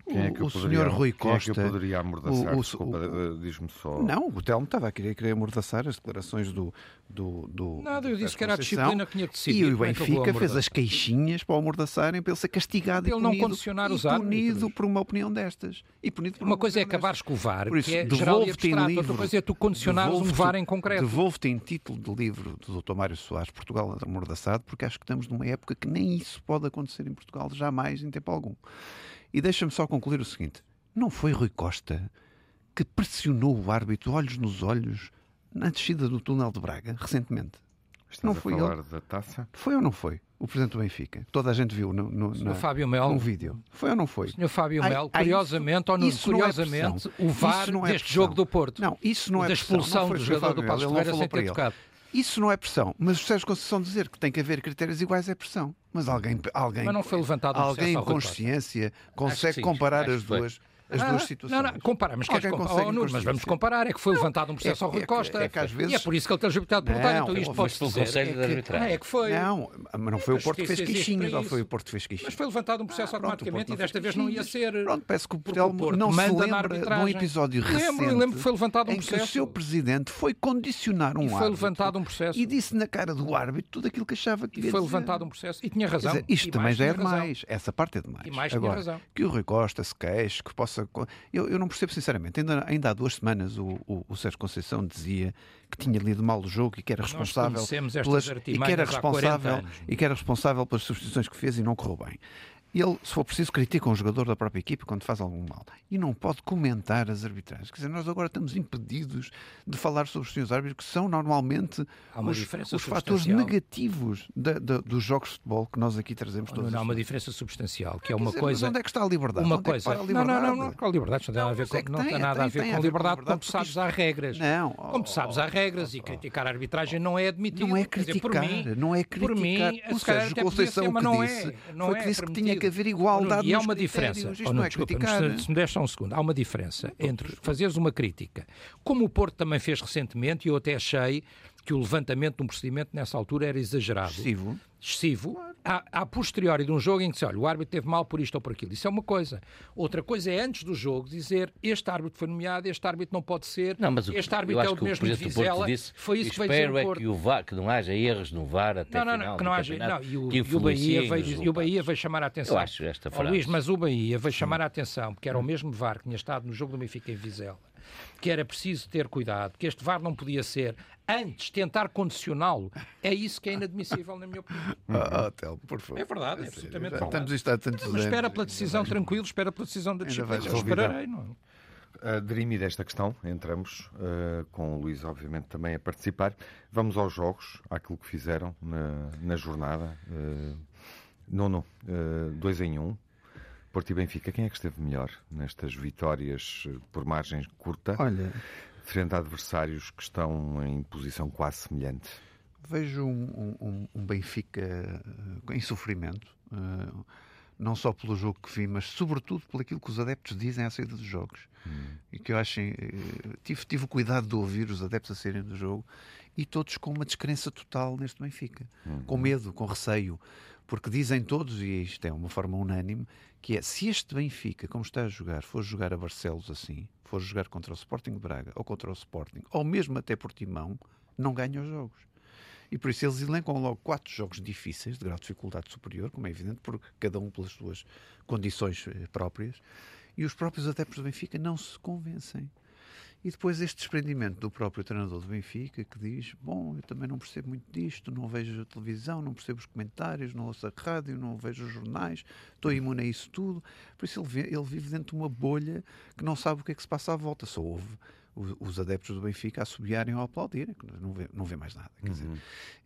Speaker 1: quem é que o senhor Rui Costa. Quem é que eu poderia amordaçar? O, o, Desculpa, eh, diz-me só.
Speaker 3: Não, o Telmo estava a querer, querer amordaçar as declarações do. do, do
Speaker 4: Nada, eu disse que era a disciplina que tinha que decidir.
Speaker 3: E o é Benfica é fez as queixinhas para o amordaçarem para ele ser castigado
Speaker 4: ele
Speaker 3: e punido.
Speaker 4: não condicionar os
Speaker 3: árbitros. punido por uma opinião destas. E punido por
Speaker 4: uma, uma coisa é acabares com o VAR, Por isso, que é devolve-te em livro. Outra coisa é tu condicionares um VAR em concreto.
Speaker 3: Devolve-te em título de livro do Dr. Mário Soares, Portugal amordaçado, porque acho que estamos numa época que nem isso pode acontecer em Portugal, jamais em tempo algum. E deixa-me só concluir o seguinte. Não foi Rui Costa que pressionou o árbitro olhos nos olhos na descida do túnel de Braga, recentemente?
Speaker 1: Estás não foi falar ele? da taça?
Speaker 3: Foi ou não foi? O Presidente do Benfica. Toda a gente viu no, no, na,
Speaker 4: Fábio Mel,
Speaker 3: num vídeo. Foi ou não foi?
Speaker 4: O Sr. Fábio Mel, curiosamente, ou não, curiosamente, é o VAR não é deste jogo do Porto.
Speaker 3: Não, isso não é
Speaker 4: da expulsão do jogador do Passos Ferreira sem ter tocado.
Speaker 3: Isso não é pressão. Mas o Sérgio Conceição dizer que tem que haver critérios iguais é pressão. Mas alguém, alguém,
Speaker 4: mas não foi levantado
Speaker 3: alguém com consciência consegue comparar as duas. As
Speaker 4: Ah,
Speaker 3: duas situações.
Speaker 4: Não, não, compara, mas, comparar? Oh, mas vamos comparar. É que foi levantado um processo
Speaker 3: é
Speaker 4: ao Rui
Speaker 3: que-
Speaker 4: Costa.
Speaker 3: é que às vezes-
Speaker 4: E é por isso que ele tem legitimidade de perguntar.
Speaker 3: Não,
Speaker 4: Então isto pode dizer.
Speaker 2: Conselho
Speaker 4: é que-. Ah, é que foi.
Speaker 3: Não, mas não foi o Porto que fez
Speaker 4: para
Speaker 3: ou foi o. Porto que fez quixinhos.
Speaker 4: Mas foi levantado um processo
Speaker 3: Ah, pronto,
Speaker 4: automaticamente
Speaker 3: não
Speaker 4: e desta vez não ia ser.
Speaker 3: Pronto, parece que o
Speaker 4: Porque
Speaker 3: Telmo
Speaker 4: o Porto
Speaker 3: não se lembra de um episódio
Speaker 4: Lembro,
Speaker 3: recente
Speaker 4: lembro que foi levantado um
Speaker 3: que o
Speaker 4: processo.
Speaker 3: seu presidente foi condicionar um
Speaker 4: E foi
Speaker 3: árbitro
Speaker 4: levantado um processo.
Speaker 3: e disse na cara do árbitro tudo aquilo que achava que
Speaker 4: E foi levantado um processo. E tinha razão.
Speaker 3: isto também já é demais. Essa parte é demais.
Speaker 4: E mais
Speaker 3: Agora, que o Rui Costa se queixe, que possa. Eu, eu não percebo sinceramente. Ainda, ainda há duas semanas o, o, o Sérgio Conceição dizia que tinha lido mal o jogo e que era responsável pelas, e que era
Speaker 4: artimanhas há 40
Speaker 3: responsável
Speaker 4: anos.
Speaker 3: e que era responsável pelas substituições que fez e não correu bem. Ele, se for preciso, critica um jogador da própria equipe quando faz algum mal. E não pode comentar as arbitragens. Quer dizer, nós agora estamos impedidos de falar sobre os senhores árbitros, que são normalmente
Speaker 4: Há
Speaker 3: os, os fatores negativos da- da- dos jogos de futebol que nós aqui trazemos
Speaker 4: Oh,
Speaker 3: todos.
Speaker 4: Não, há
Speaker 3: os
Speaker 4: uma diferença substancial, que é uma
Speaker 3: dizer,
Speaker 4: coisa.
Speaker 3: Mas onde é que está a liberdade?
Speaker 4: Uma
Speaker 3: Onde é
Speaker 4: coisa. Não,
Speaker 3: liberdade?
Speaker 4: não, não, não, com a liberdade, não tem nada a ver
Speaker 3: Não, é
Speaker 4: com,
Speaker 3: que
Speaker 4: não
Speaker 3: tem,
Speaker 4: tem nada a ver
Speaker 3: tem
Speaker 4: com
Speaker 3: a
Speaker 4: liberdade, como
Speaker 3: porque
Speaker 4: sabes,
Speaker 3: isto-
Speaker 4: há regras.
Speaker 3: Não,
Speaker 4: Como sabes, há regras e criticar a arbitragem não é admitido.
Speaker 3: Não é
Speaker 4: dizer,
Speaker 3: criticar,
Speaker 4: mim-
Speaker 3: não é
Speaker 4: por mim,
Speaker 3: criticar. O Sérgio Conceição que
Speaker 4: não
Speaker 3: disse
Speaker 4: é, não
Speaker 3: foi
Speaker 4: é
Speaker 3: que disse que tinha. Que haver igualdade
Speaker 4: E há uma diferença.
Speaker 3: Isto
Speaker 4: Oh,
Speaker 3: não é
Speaker 4: desculpa,
Speaker 3: criticar.
Speaker 4: mas se me deixa um segundo, há uma diferença entre fazeres uma crítica, como o Porto também fez recentemente, e eu até achei que o levantamento de um procedimento nessa altura era exagerado.
Speaker 3: Excessivo.
Speaker 4: excessivo, a, a posteriori de um jogo em que se olha, o árbitro teve mal por isto ou por aquilo. Isso é uma coisa. Outra coisa é antes do jogo dizer este árbitro foi nomeado, este árbitro não pode ser,
Speaker 2: Não, mas o,
Speaker 4: este árbitro é o
Speaker 2: que o
Speaker 4: mesmo de
Speaker 2: do Porto
Speaker 4: Vizela.
Speaker 2: disse,
Speaker 4: Foi isso que veio dizer
Speaker 2: espero
Speaker 4: o
Speaker 2: é que, o VAR, que não haja erros no VAR até
Speaker 4: Não, não,
Speaker 2: final
Speaker 4: não, que não haja. Não, e o,
Speaker 2: que
Speaker 4: e o Bahia veio, e o Bahia veio chamar a atenção.
Speaker 2: Eu acho esta frase.
Speaker 4: Luís, mas o Bahia veio chamar a atenção, porque era o mesmo VAR que tinha estado no jogo do Benfica em Vizela, que era preciso ter cuidado, que este VAR não podia ser antes tentar condicioná-lo. É isso que é inadmissível, na minha opinião.
Speaker 3: Ah, ah, Telmo, por favor.
Speaker 4: É verdade, é
Speaker 3: sério,
Speaker 4: absolutamente
Speaker 3: já
Speaker 4: verdade.
Speaker 3: Estamos isto há tantos
Speaker 4: Mas
Speaker 3: anos.
Speaker 4: espera pela decisão tranquilo, espera pela decisão da disciplina.
Speaker 3: vais
Speaker 4: Eu esperarei, não é?
Speaker 1: Derimi desta questão, entramos uh, com o Luís, obviamente, também a participar. Vamos aos jogos, àquilo que fizeram na, na jornada. Uh, nono, uh, dois em um. Porto e Benfica, quem é que esteve melhor nestas vitórias uh, por margem curta,
Speaker 3: Olha,
Speaker 1: frente a adversários que estão em posição quase semelhante?
Speaker 3: vejo um, um- um Benfica eh, em sofrimento, eh, não só pelo jogo que vi, mas sobretudo aquilo que os adeptos dizem à saída dos jogos. E que eu acho. eh, tive, tive o cuidado de ouvir os adeptos a saírem do jogo e todos com uma descrença total neste Benfica. Com medo, com receio. Porque dizem todos, e isto é uma forma unânime, que é se este Benfica, como está a jogar, for jogar a Barcelos assim, for jogar contra o Sporting de Braga ou contra o Sporting, ou mesmo até Portimão, não ganha os jogos. E por isso eles elencam logo quatro jogos difíceis, de grau de dificuldade superior, como é evidente, por cada um pelas suas condições eh, próprias. E os próprios adeptos do Benfica não se convencem. E depois este desprendimento do próprio treinador do Benfica que diz: Bom, eu também não percebo muito disto, não vejo a televisão, não percebo os comentários, não ouço a rádio, não vejo os jornais, estou imune a isso tudo. Por isso ele, ele vive dentro de uma bolha que não sabe o que é que se passa à volta, só ouve os, os adeptos do Benfica a assobiarem ou aplaudirem, que não vê, não vê mais nada. Quer dizer,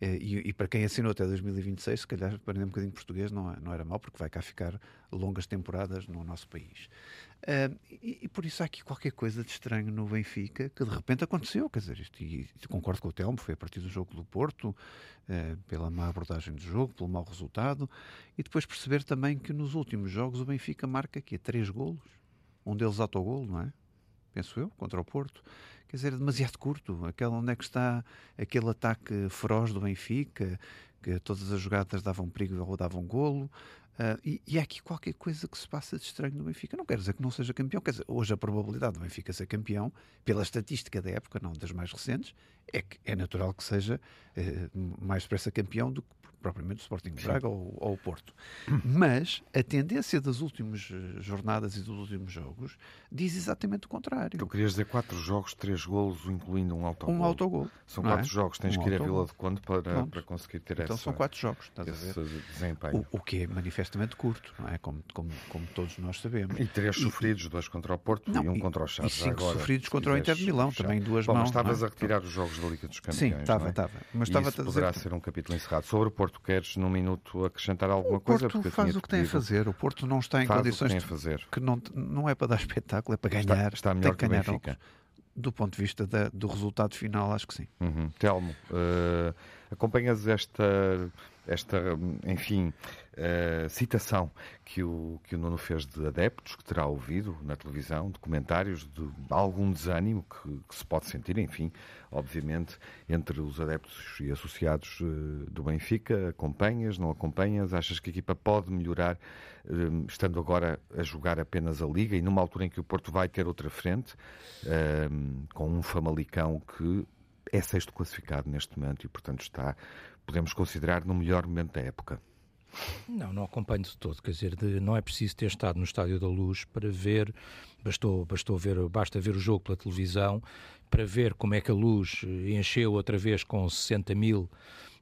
Speaker 3: eh, e, e para quem assinou até 2026, se calhar aprender um bocadinho português não, é- não era mal, porque vai cá ficar longas temporadas no nosso país. Ah, e, e por isso há aqui qualquer coisa de estranho no Benfica que de repente aconteceu. Quer dizer, isto, e concordo com o Telmo, foi a partir do jogo do Porto, eh, pela má abordagem do jogo, pelo mau resultado, e depois perceber também que nos últimos jogos o Benfica marca aqui três golos, um deles autogolo, não é? Penso eu, contra o Porto. Quer dizer, é demasiado curto. Aquele, onde é que está aquele ataque feroz do Benfica, que todas as jogadas davam perigo ou davam golo. Ah, e, e há aqui qualquer coisa que se passa de estranho no Benfica. Não quero dizer que não seja campeão, quer dizer, hoje a probabilidade do Benfica ser campeão, pela estatística da época, não das mais recentes, é que é natural que seja eh, mais depressa campeão do que propriamente o Sporting de Braga ou, ou o Porto. Mas a tendência das últimas eh, jornadas e dos últimos jogos diz exatamente o contrário.
Speaker 1: Tu querias dizer quatro jogos, três golos, incluindo um autogol.
Speaker 3: Um autogol.
Speaker 1: São
Speaker 3: não é?
Speaker 1: quatro jogos, tens
Speaker 3: Um
Speaker 1: que ir a
Speaker 3: autogol.
Speaker 1: Vila de Conde para,
Speaker 3: Pronto.
Speaker 1: para conseguir ter
Speaker 3: Então
Speaker 1: essa,
Speaker 3: são quatro jogos,
Speaker 1: esse desempenho.
Speaker 3: O, o que é manifestamente curto, não é? Como, como, como todos nós sabemos.
Speaker 1: E três sofridos, dois contra o Porto
Speaker 3: Não,
Speaker 1: e um
Speaker 3: e-
Speaker 1: contra o Chaves.
Speaker 3: e cinco
Speaker 1: agora,
Speaker 3: sofridos contra o Inter de Milão, também duas
Speaker 1: Bom, mas
Speaker 3: mãos,
Speaker 1: estavas
Speaker 3: é?
Speaker 1: a retirar os jogos da Liga dos Campeões.
Speaker 3: Sim, estava,
Speaker 1: é?
Speaker 3: estava. Mas
Speaker 1: E
Speaker 3: estava a
Speaker 1: poderá
Speaker 3: dizer.
Speaker 1: ser um capítulo encerrado. Sobre o Porto, queres num minuto acrescentar alguma
Speaker 3: O
Speaker 1: coisa?
Speaker 3: Porto
Speaker 1: Porque eu
Speaker 3: faz o que tem a fazer. O Porto não está em
Speaker 1: Faz o que
Speaker 3: condições
Speaker 1: tem a
Speaker 3: de-
Speaker 1: fazer.
Speaker 3: que não, não é para dar espetáculo, é para
Speaker 1: Está-
Speaker 3: ganhar.
Speaker 1: está
Speaker 3: tem
Speaker 1: melhor que o
Speaker 3: ganhar. Do ponto de vista da- do resultado final, acho que sim.
Speaker 1: Uhum. Telmo, eh, Acompanhas esta, esta enfim, uh, citação que o, que o Nuno fez de adeptos, que terá ouvido na televisão, de comentários de algum desânimo que, que se pode sentir, enfim, obviamente, entre os adeptos e associados uh, do Benfica. Acompanhas, não acompanhas? Achas que a equipa pode melhorar, uh, estando agora a jogar apenas a Liga e numa altura em que o Porto vai ter outra frente, com um Famalicão que é sexto classificado neste momento e, portanto, está, podemos considerar, no melhor momento da época.
Speaker 4: Não, não acompanho de todo. Quer dizer, de, não é preciso ter estado no Estádio da Luz para ver, bastou, bastou ver, basta ver o jogo pela televisão para ver como é que a luz encheu outra vez com 60 mil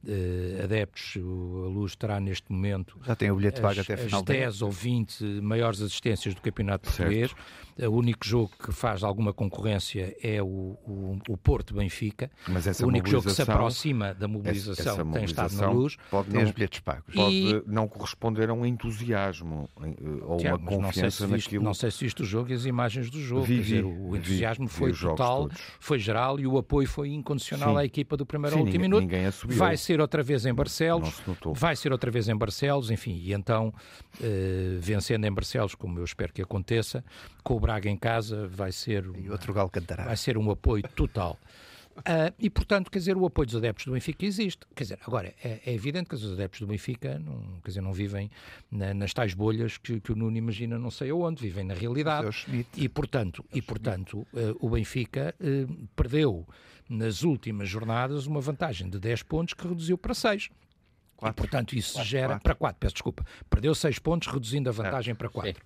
Speaker 4: uh, adeptos. A Luz terá neste momento.
Speaker 3: Já tem o bilhete pago até final
Speaker 4: as 10 ou 20 maiores assistências do Campeonato Português. O único jogo que faz alguma concorrência é o, o, o Porto Benfica.
Speaker 1: Mas essa
Speaker 4: o único jogo que se aproxima da mobilização, essa, essa tem estado na luz.
Speaker 1: Pode
Speaker 3: não, os bilhetes pagos.
Speaker 1: Pode e... não corresponder a um entusiasmo eh, ou Tiago, uma confiança
Speaker 4: não
Speaker 1: se naquilo.
Speaker 4: Não sei se viste o jogo e as imagens do jogo. Vivi, dizer, o entusiasmo vi, foi vi total, foi geral e o apoio foi incondicional Sim. à equipa do primeiro
Speaker 1: Sim,
Speaker 4: ao último
Speaker 1: ninguém,
Speaker 4: minuto.
Speaker 1: Ninguém
Speaker 4: Vai ser outra vez em Barcelos. Vai ser outra vez em Barcelos, enfim, e então, uh, vencendo em Barcelos, como eu espero que aconteça, com o Braga em casa, vai ser.
Speaker 3: E outro galo cantará.
Speaker 4: Vai ser um apoio total. Uh, e, portanto, quer dizer, o apoio dos adeptos do Benfica existe. Quer dizer, agora, é, é evidente que os adeptos do Benfica não, quer dizer, não vivem na, nas tais bolhas que, que, o Nuno imagina não sei aonde, vivem na realidade. E, portanto, e, portanto uh, o Benfica uh, perdeu nas últimas jornadas uma vantagem de 10 pontos que reduziu para 6. Quatro. E, portanto, isso quatro, gera. Quatro. Para 4, peço desculpa. Perdeu 6 pontos, reduzindo a vantagem para 4.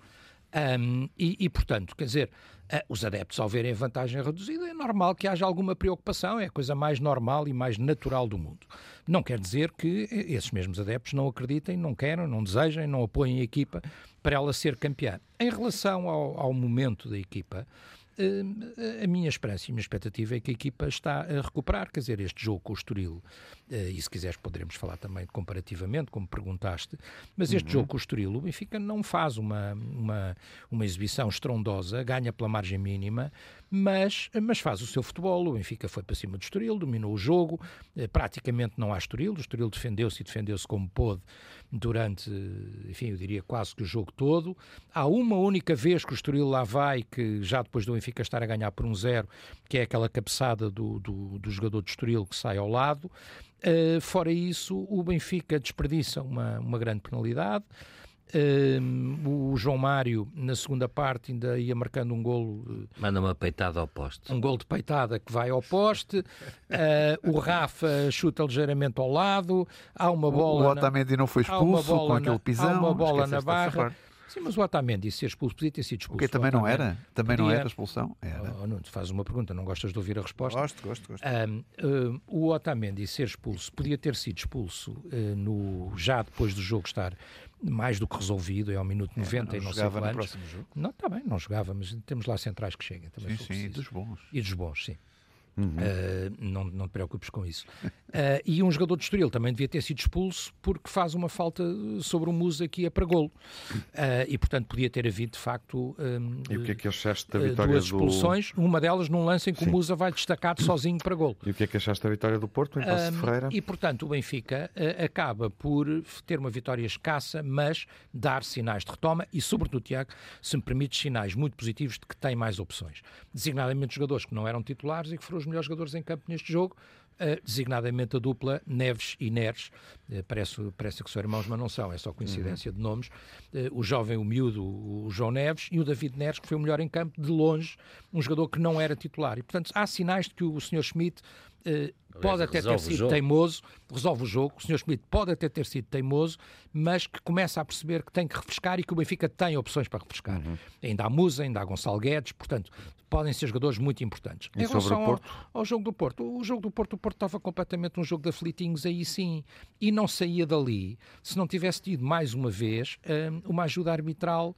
Speaker 4: Um, e, e, portanto, quer dizer, uh, os adeptos, ao verem a vantagem reduzida, é normal que haja alguma preocupação, é a coisa mais normal e mais natural do mundo. Não quer dizer que esses mesmos adeptos não acreditem, não queiram, não desejem, não apoiem a equipa para ela ser campeã. Em relação ao, ao momento da equipa, a minha esperança e a minha expectativa é que a equipa está a recuperar, quer dizer, este jogo com o Estoril, eh, e se quiseres poderemos falar também comparativamente, como perguntaste, mas este uhum. jogo com o Estoril, o Benfica não faz uma, uma, uma exibição estrondosa, ganha pela margem mínima, mas, mas faz o seu futebol, o Benfica foi para cima do Estoril, dominou o jogo, eh, praticamente não há Estoril, o Estoril defendeu-se e defendeu-se como pôde, durante, enfim, eu diria quase que o jogo todo. Há uma única vez que o Estoril lá vai, que já depois do Benfica estar a ganhar por um zero, que é aquela cabeçada do, do, do jogador do Estoril que sai ao lado. Uh, fora isso, o Benfica desperdiça uma, uma grande penalidade. Uh, o João Mário, na segunda parte, ainda ia marcando um golo. Uh,
Speaker 2: Manda uma peitada ao poste.
Speaker 4: Um golo de peitada que vai ao poste. Uh, o Rafa chuta ligeiramente ao lado. Há uma bola.
Speaker 3: O Otamendi não foi expulso com aquele pisão.
Speaker 4: Há uma bola na barra. Sim, mas o Otamendi ser expulso podia ter sido expulso.
Speaker 3: Porque também não era? Também podia... não era expulsão?
Speaker 4: Era. Oh, não, tu fazes uma pergunta, não gostas de ouvir a resposta?
Speaker 3: Gosto, gosto, gosto.
Speaker 4: Um, uh, o Otamendi ser expulso podia ter sido expulso uh, no, já depois do jogo estar mais do que resolvido, é ao minuto 90 é,
Speaker 3: não
Speaker 4: e não
Speaker 3: sei quantos. no próximo jogo?
Speaker 4: Não, está bem, não jogava, mas temos lá centrais que chegam. Também
Speaker 3: sim, sim, e dos bons.
Speaker 4: E dos bons, sim. Uhum. Uh, não, não te preocupes com isso. Uh, e um jogador de Estoril também devia ter sido expulso porque faz uma falta sobre o Musa que ia para golo. Uh, e portanto podia ter havido de facto um,
Speaker 1: e o que é que achaste da vitória
Speaker 4: duas expulsões, do... uma delas num lance em que Sim. o Musa vai destacado sozinho para golo.
Speaker 1: E o que é que achaste da vitória do Porto em Passo de Ferreira?
Speaker 4: E portanto o Benfica acaba por ter uma vitória escassa, mas dar sinais de retoma e sobretudo, Tiago, se me permites, sinais muito positivos de que tem mais opções. Designadamente jogadores que não eram titulares e que foram os melhores jogadores em campo neste jogo, Uh, designadamente a dupla Neves e Neres. Uh, parece, parece que são irmãos, mas não são, é só coincidência uhum. de nomes. Uh, o jovem, o miúdo, o João Neves, e o David Neres, que foi o melhor em campo, de longe, um jogador que não era titular. E, portanto, há sinais de que o Sr. Schmidt pode até ter sido teimoso, resolve o jogo. O Sr. Schmidt pode até ter sido teimoso, mas que começa a perceber que tem que refrescar e que o Benfica tem opções para refrescar. Uhum. Ainda há Musa, ainda há Gonçalo Guedes, portanto, podem ser jogadores muito importantes.
Speaker 1: E em relação ao,
Speaker 4: ao, jogo do Porto, o jogo do Porto, o Porto estava completamente um jogo de aflitinhos aí sim, e não saía dali se não tivesse tido mais uma vez um, uma ajuda arbitral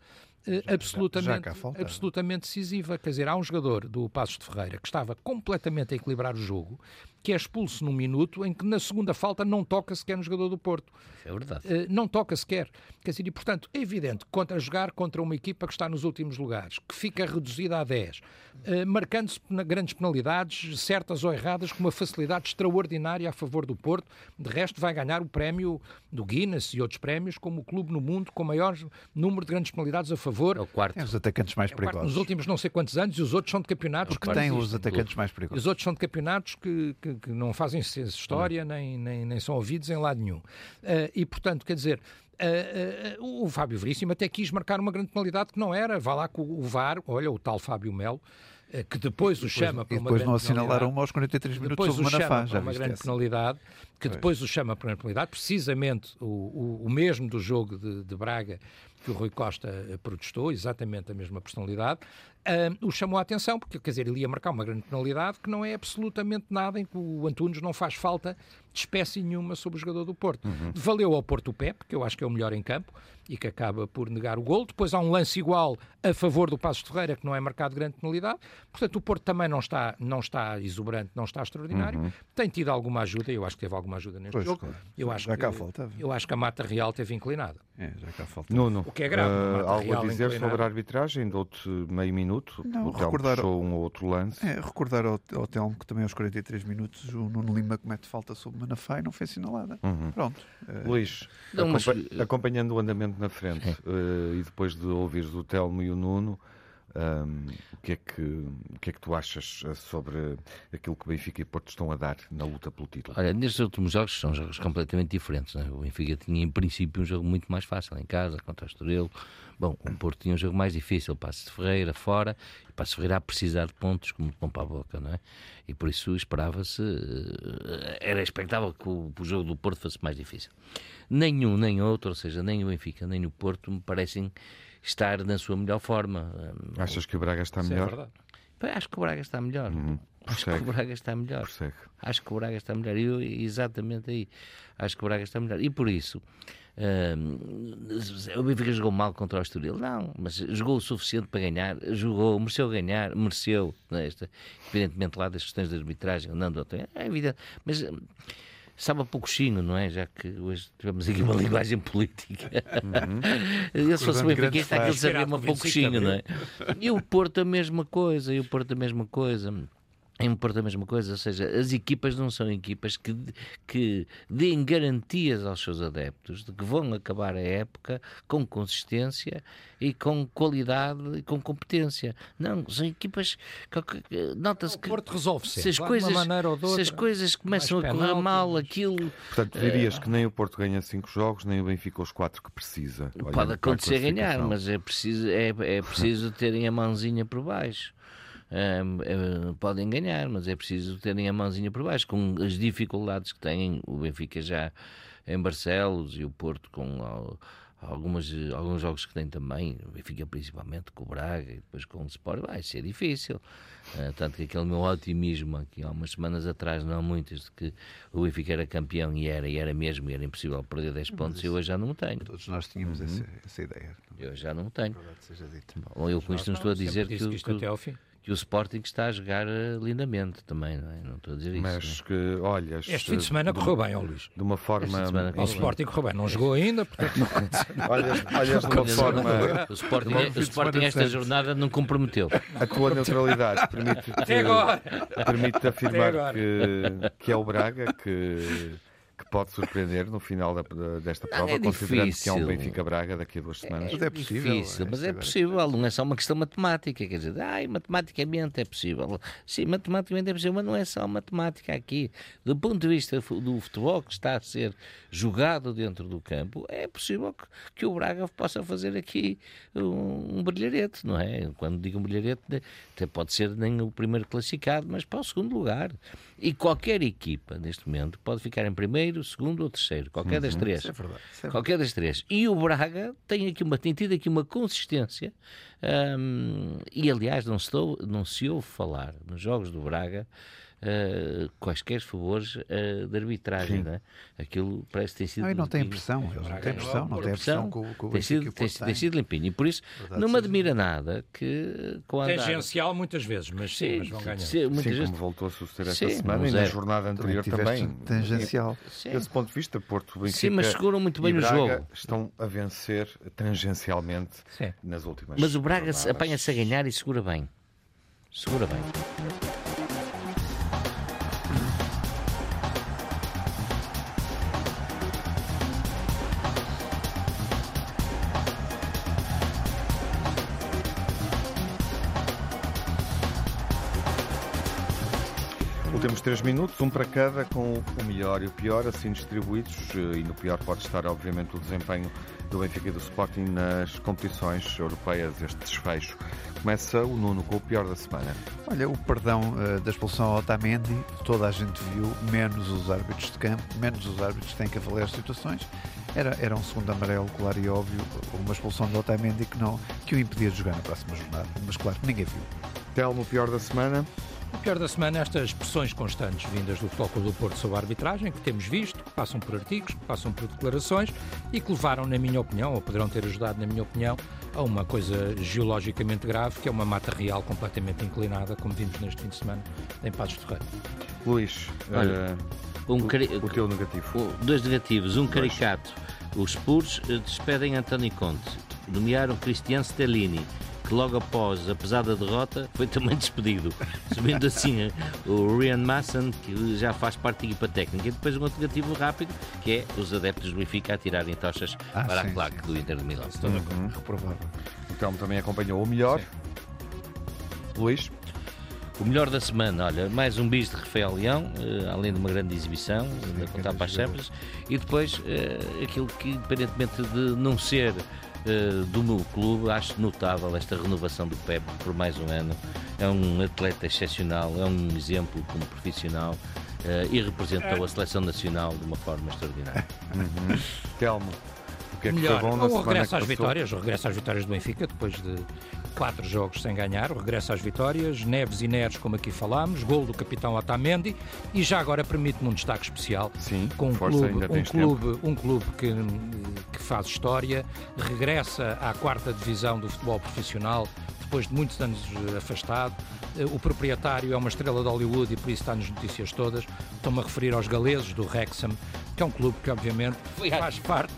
Speaker 4: uh, absolutamente, absolutamente decisiva. Quer dizer, há um jogador do Passos de Ferreira que estava completamente a equilibrar o jogo, que é expulso num minuto em que na segunda falta não toca sequer no jogador do Porto.
Speaker 2: É verdade.
Speaker 4: Uh, não toca sequer. Quer dizer, e portanto, é evidente que contra jogar contra uma equipa que está nos últimos lugares, que fica reduzida a 10, uh, marcando-se grandes penalidades, certas ou erradas, com uma facilidade extraordinária a favor do Porto. De resto, vai ganhar o prémio do Guinness e outros prémios como o clube no mundo com maior número de grandes penalidades a favor.
Speaker 2: É o quarto.
Speaker 3: É os atacantes mais
Speaker 4: É
Speaker 3: perigosos.
Speaker 4: Nos últimos não sei quantos anos, e os outros são de campeonatos
Speaker 3: que
Speaker 4: não
Speaker 3: tem os atacantes mais perigosos.
Speaker 4: Os outros são de campeonatos que, que, que não fazem história nem, nem, nem são ouvidos em lado nenhum. Uh, e, portanto, quer dizer, uh, uh, o Fábio Veríssimo até quis marcar uma grande penalidade que não era. Vá lá com o VAR, olha, o tal Fábio Melo, que depois o chama para
Speaker 3: E
Speaker 4: uma
Speaker 3: depois
Speaker 4: grande
Speaker 3: não assinalaram
Speaker 4: penalidade.
Speaker 3: uma aos 43 minutos
Speaker 4: Depois
Speaker 3: sobre
Speaker 4: o chama
Speaker 3: Manafá. Já
Speaker 4: para uma grande
Speaker 3: essa?
Speaker 4: penalidade, que
Speaker 3: Pois.
Speaker 4: depois o chama para uma penalidade, precisamente o, o, o mesmo do jogo de, de Braga que o Rui Costa eh, protestou, exatamente a mesma personalidade, o chamou a atenção, porque quer dizer, ele ia marcar uma grande penalidade que não é absolutamente nada, em que o Antunes não faz falta de espécie nenhuma sobre o jogador do Porto. Valeu ao Porto o Pep, que eu acho que é o melhor em campo, e que acaba por negar o gol. Depois há um lance igual a favor do Passos de Ferreira, que não é marcado grande penalidade. Portanto, o Porto também não está, não está exuberante, não está extraordinário. Tem tido alguma ajuda, eu acho que teve alguma ajuda neste
Speaker 3: Pois,
Speaker 4: jogo.
Speaker 3: claro.
Speaker 4: Eu acho
Speaker 3: Já
Speaker 4: que,
Speaker 3: cá faltava.
Speaker 4: Eu acho que a Mata Real teve inclinada.
Speaker 3: É, já cá falta.
Speaker 1: Nuno,
Speaker 4: O que é grave, mata
Speaker 1: algo
Speaker 4: real
Speaker 1: a dizer
Speaker 4: inclinado.
Speaker 1: sobre a arbitragem? Dou-te meio minuto.
Speaker 3: Não,
Speaker 1: o Telmo
Speaker 3: recordar-
Speaker 1: puxou um ou outro lance.
Speaker 3: É, recordar ao, ao Telmo que também aos 43 minutos o Nuno Lima comete falta sobre Manafá e não foi assinalada.
Speaker 1: Uhum.
Speaker 3: Pronto. Eh,
Speaker 1: Luís,
Speaker 2: Não, mas-
Speaker 1: acompa- acompanhando o andamento na frente eh, e depois de ouvires o Telmo e o Nuno, ahm, o, que é que, o que é que tu achas eh, sobre aquilo que Benfica e Porto estão a dar na luta pelo título?
Speaker 2: Olha, nestes últimos jogos são jogos completamente diferentes. não é? O Benfica tinha, em princípio, um jogo muito mais fácil em casa, contra o Estoril. Bom, o Porto tinha um jogo mais difícil, Passo de Ferreira fora, e Passo de Ferreira a precisar de pontos como de pão para a boca, não é? E por isso esperava-se, eh, era expectável que o, o jogo do Porto fosse mais difícil. Nenhum, nem outro, ou seja, nem o Benfica, nem o Porto me parecem estar na sua melhor forma. Eh,
Speaker 1: Achas que o Braga está
Speaker 4: Isso é
Speaker 1: melhor?
Speaker 4: verdade.
Speaker 2: Pá, Acho que o Braga está melhor.
Speaker 1: Uhum.
Speaker 2: Acho que o. Braga está melhor.
Speaker 1: Prossegue.
Speaker 2: Acho que o Braga está melhor. Eu, exatamente aí. Acho que o Braga está melhor. E por isso, hum, o Benfica jogou mal contra o Estoril? Não, mas jogou o suficiente para ganhar. Jogou, mereceu ganhar, mereceu. né, esta, evidentemente, lá das questões de arbitragem, andando até. É evidente. Mas. hum, Sabe a pouquinho, não é? Já que hoje tivemos aqui uma linguagem política. Ele se fosse
Speaker 3: Recordando grandes
Speaker 2: benfiquista, aquilo sabia uma
Speaker 4: Inspirado no 25 de
Speaker 2: pouquinho, não é? E o Porto a mesma coisa, e o Porto a mesma coisa. Em o Porto a mesma coisa, ou seja, as equipas não são equipas que, que deem garantias aos seus adeptos de que vão acabar a época com consistência e com qualidade e com competência. Não, são equipas que, que- que- nota-se
Speaker 4: O
Speaker 2: que
Speaker 4: Porto resolve
Speaker 2: se
Speaker 4: sempre.
Speaker 2: as
Speaker 4: Vai
Speaker 2: coisas,
Speaker 4: de uma maneira ou de
Speaker 2: se
Speaker 4: outra.
Speaker 2: as coisas começam a correr mal, aquilo
Speaker 1: Portanto, dirias que nem o Porto ganha cinco jogos, nem o Benfica os quatro que precisa.
Speaker 2: Pode
Speaker 1: a
Speaker 2: acontecer ganhar, mas é preciso, é, é preciso terem a mãozinha por baixo. Ahm, eh, podem ganhar, mas é preciso terem a mãozinha por baixo, com as dificuldades que têm. O Benfica já em Barcelos e o Porto com al- algumas, alguns jogos que tem também, o Benfica principalmente com o Braga e depois com o Sport, vai ser difícil. Ah, tanto que aquele meu otimismo aqui há umas semanas atrás, não há muitas, de que o Benfica era campeão e era, e era mesmo, e era impossível perder 10 pontos, eu hoje já não tenho.
Speaker 3: Todos nós tínhamos essa, essa ideia.
Speaker 2: Eu já não tenho. Bom, eu com isto não estou a dizer que,
Speaker 4: que
Speaker 2: que o-
Speaker 4: até ao fim.
Speaker 2: Que o Sporting está a jogar eh, lindamente também, não é? Não estou a dizer isso.
Speaker 1: Mas que olhas.
Speaker 4: Este fim de semana
Speaker 1: de,
Speaker 4: correu bem, ó Luís.
Speaker 1: De uma forma.
Speaker 2: Este fim de semana
Speaker 4: O. Sporting correu bem. Não jogou ainda, portanto não
Speaker 1: Olhas, olhas de uma
Speaker 2: Olha,
Speaker 1: forma.
Speaker 2: O Sporting,
Speaker 3: Logo
Speaker 2: o Sporting esta jornada não comprometeu.
Speaker 1: A tua neutralidade permite-te
Speaker 4: Até agora.
Speaker 1: permite afirmar que, que é o Braga que pode surpreender no final da- desta prova,
Speaker 2: é
Speaker 1: considerando que é um
Speaker 2: difícil.
Speaker 1: Benfica-Braga daqui a duas semanas.
Speaker 3: Mas é possível,
Speaker 2: difícil,
Speaker 3: é,
Speaker 2: mas é possível, não é só uma questão matemática, quer dizer, ai, matematicamente é possível. Sim, matematicamente é possível, mas não é só matemática aqui. Do ponto de vista do futebol que está a ser jogado dentro do campo, é possível que, que o Braga possa fazer aqui um, um brilharete, não é? Quando digo um brilharete, até pode ser nem o primeiro classificado, mas para o segundo lugar. E qualquer equipa, neste momento, pode ficar em primeiro, segundo ou terceiro, qualquer das três.
Speaker 3: É verdade. É.
Speaker 2: Qualquer das três. E o Braga tem, aqui uma, tem tido aqui uma consistência. hum, e aliás, não se, não se ouve falar nos jogos do Braga uh, quaisquer favores uh, de arbitragem. Não é? Aquilo parece que tem sido.
Speaker 3: Não, não tem pressão, não têm pressão, não tem pressão com, com
Speaker 2: tem, sido, tem, tem sido limpinho. E por isso Verdade não me admira nada que com
Speaker 4: a Tangencial muitas vezes, mas sim, mas vão ganhar.
Speaker 1: Sim, muitas sim, vezes... como voltou a suceder esta sim, semana e na jornada anterior também.
Speaker 3: Tangencial.
Speaker 1: Desse ponto de vista, Porto Benfica
Speaker 2: Sim, mas seguram muito bem o jogo.
Speaker 1: estão a vencer tangencialmente nas últimas
Speaker 2: Mas o Braga apanha-se a ganhar e segura bem. Segura bem.
Speaker 1: Temos três minutos, um para cada, com o melhor e o pior, assim distribuídos. Eh, e no pior pode estar, obviamente, o desempenho do Benfica e do Sporting nas competições europeias, este desfecho. Começa o Nuno com o pior da semana.
Speaker 3: Olha, o perdão uh, da expulsão ao Otamendi, toda a gente viu, menos os árbitros de campo, menos os árbitros que têm que avaliar as situações. Era, era um segundo amarelo, claro e óbvio, uma expulsão do Otamendi que, não, que o impedia de jogar na próxima jornada. Mas claro, ninguém viu.
Speaker 1: Telmo, o pior da semana?
Speaker 4: O pior da semana é estas pressões constantes vindas do Futebol do Porto sobre a arbitragem, que temos visto, que passam por artigos, que passam por declarações e que levaram, na minha opinião, ou poderão ter ajudado, na minha opinião, a uma coisa geologicamente grave, que é uma mata real completamente inclinada, como vimos neste fim de semana em Passos de Rei.
Speaker 1: Luís, Olha, uh, um cari... o, o teu negativo.
Speaker 2: Dois negativos. Um caricato. Os Spurs eh, despedem António Conte. Nomearam Cristiano Stellini que logo após a pesada derrota foi também despedido, subindo assim o Ryan Masson, que já faz parte da equipa técnica. E depois um outro negativo rápido, que é os adeptos do Benfica a tirarem tochas ah, para sim, a claque do Inter de Milão. Estou
Speaker 1: uhum. Reprovável. Então também acompanhou o melhor. Sim. Luís?
Speaker 2: O melhor da semana, olha, mais um bis de Rafael Leão, uh, além de uma grande exibição, de contar para as Champions, e depois uh, aquilo que, independentemente de não ser uh, do meu clube, acho notável esta renovação do Pepe por mais um ano. É um atleta excepcional, é um exemplo como profissional uh, e representou a seleção nacional de uma forma extraordinária.
Speaker 1: Uhum. Telmo, que é que
Speaker 4: Melhor,
Speaker 1: foi bom na
Speaker 4: o regresso às vitórias, o regresso às vitórias do Benfica depois de quatro jogos sem ganhar, o regresso às vitórias, Neves e Neres, como aqui falámos, gol do capitão Otamendi e já agora permite-me um destaque especial
Speaker 1: Sim,
Speaker 4: com um
Speaker 1: força,
Speaker 4: clube, um clube, um clube que, que faz história, regressa à quarta divisão do futebol profissional depois de muitos anos afastado. O proprietário é uma estrela de Hollywood e por isso está nas notícias todas. Estou-me a referir aos galeses do Wrexham, que é um clube que obviamente faz parte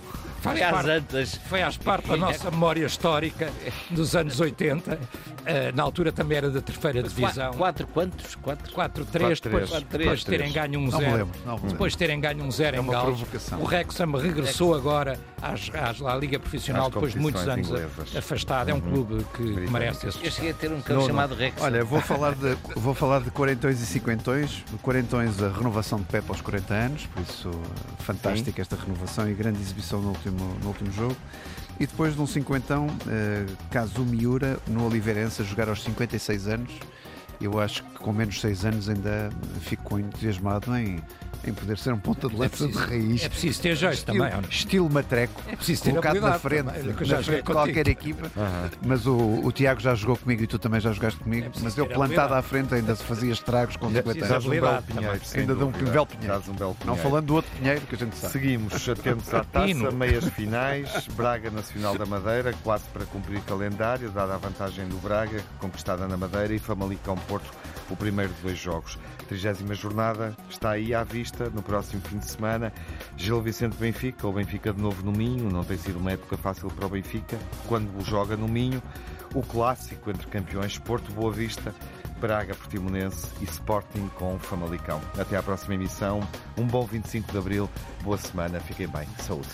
Speaker 2: faz foi parte, antas.
Speaker 4: Foi às parte da nossa memória histórica dos anos 80. Uh, eh, na altura também era da terceira divisão.
Speaker 2: Quatro, quantos?
Speaker 4: Quatro? Quatro, três, depois, depois de terem ganho um zero. Depois de terem ganho um zero é em Gales. O Wrexham regressou agora às, às, à Liga Profissional depois de muitos anos inglesas. afastado. É um uhum. clube que uhum. merece esse.
Speaker 2: Eu cheguei a ter um campo chamado Wrexham.
Speaker 3: Olha, vou falar de, vou falar de quarentões e cinquentões. Quarentões, a renovação de Pepe aos 40 anos, por isso fantástica esta renovação e grande exibição no último, no último jogo. E depois de um cinquentão, uh, caso Miura, no Oliveirense, a jogar aos 56 anos. Eu acho que com menos 6 anos ainda fico entusiasmado em em poder ser um ponta de lança é de raiz.
Speaker 4: É preciso ter jeito
Speaker 3: estilo,
Speaker 4: também.
Speaker 3: Estilo matreco, é preciso ter colocado na frente, também, na frente de qualquer equipa. Uhum. Mas o, o Tiago já jogou comigo e tu também já jogaste comigo. É mas eu plantado à frente ainda se fazia estragos com 50
Speaker 1: anos. Um belo pinheiro,
Speaker 3: ainda um belo pinheiro. Um belo pinheiro. Não falando do outro pinheiro que a gente sabe.
Speaker 1: Seguimos atentos à taça, meias finais. Braga Nacional da Madeira, quase para cumprir calendário, dada a vantagem do Braga, conquistada na Madeira, e Famalicão Porto, o primeiro de dois jogos. 30 jornada está aí à vista no próximo fim de semana. Gil Vicente Benfica, ou Benfica de novo no Minho, não tem sido uma época fácil para o Benfica, quando o joga no Minho. O clássico entre campeões Porto Boa Vista, Braga Portimonense e Sporting com Famalicão. Até à próxima emissão. Um bom 25 de Abril. Boa semana. Fiquem bem. Saúde.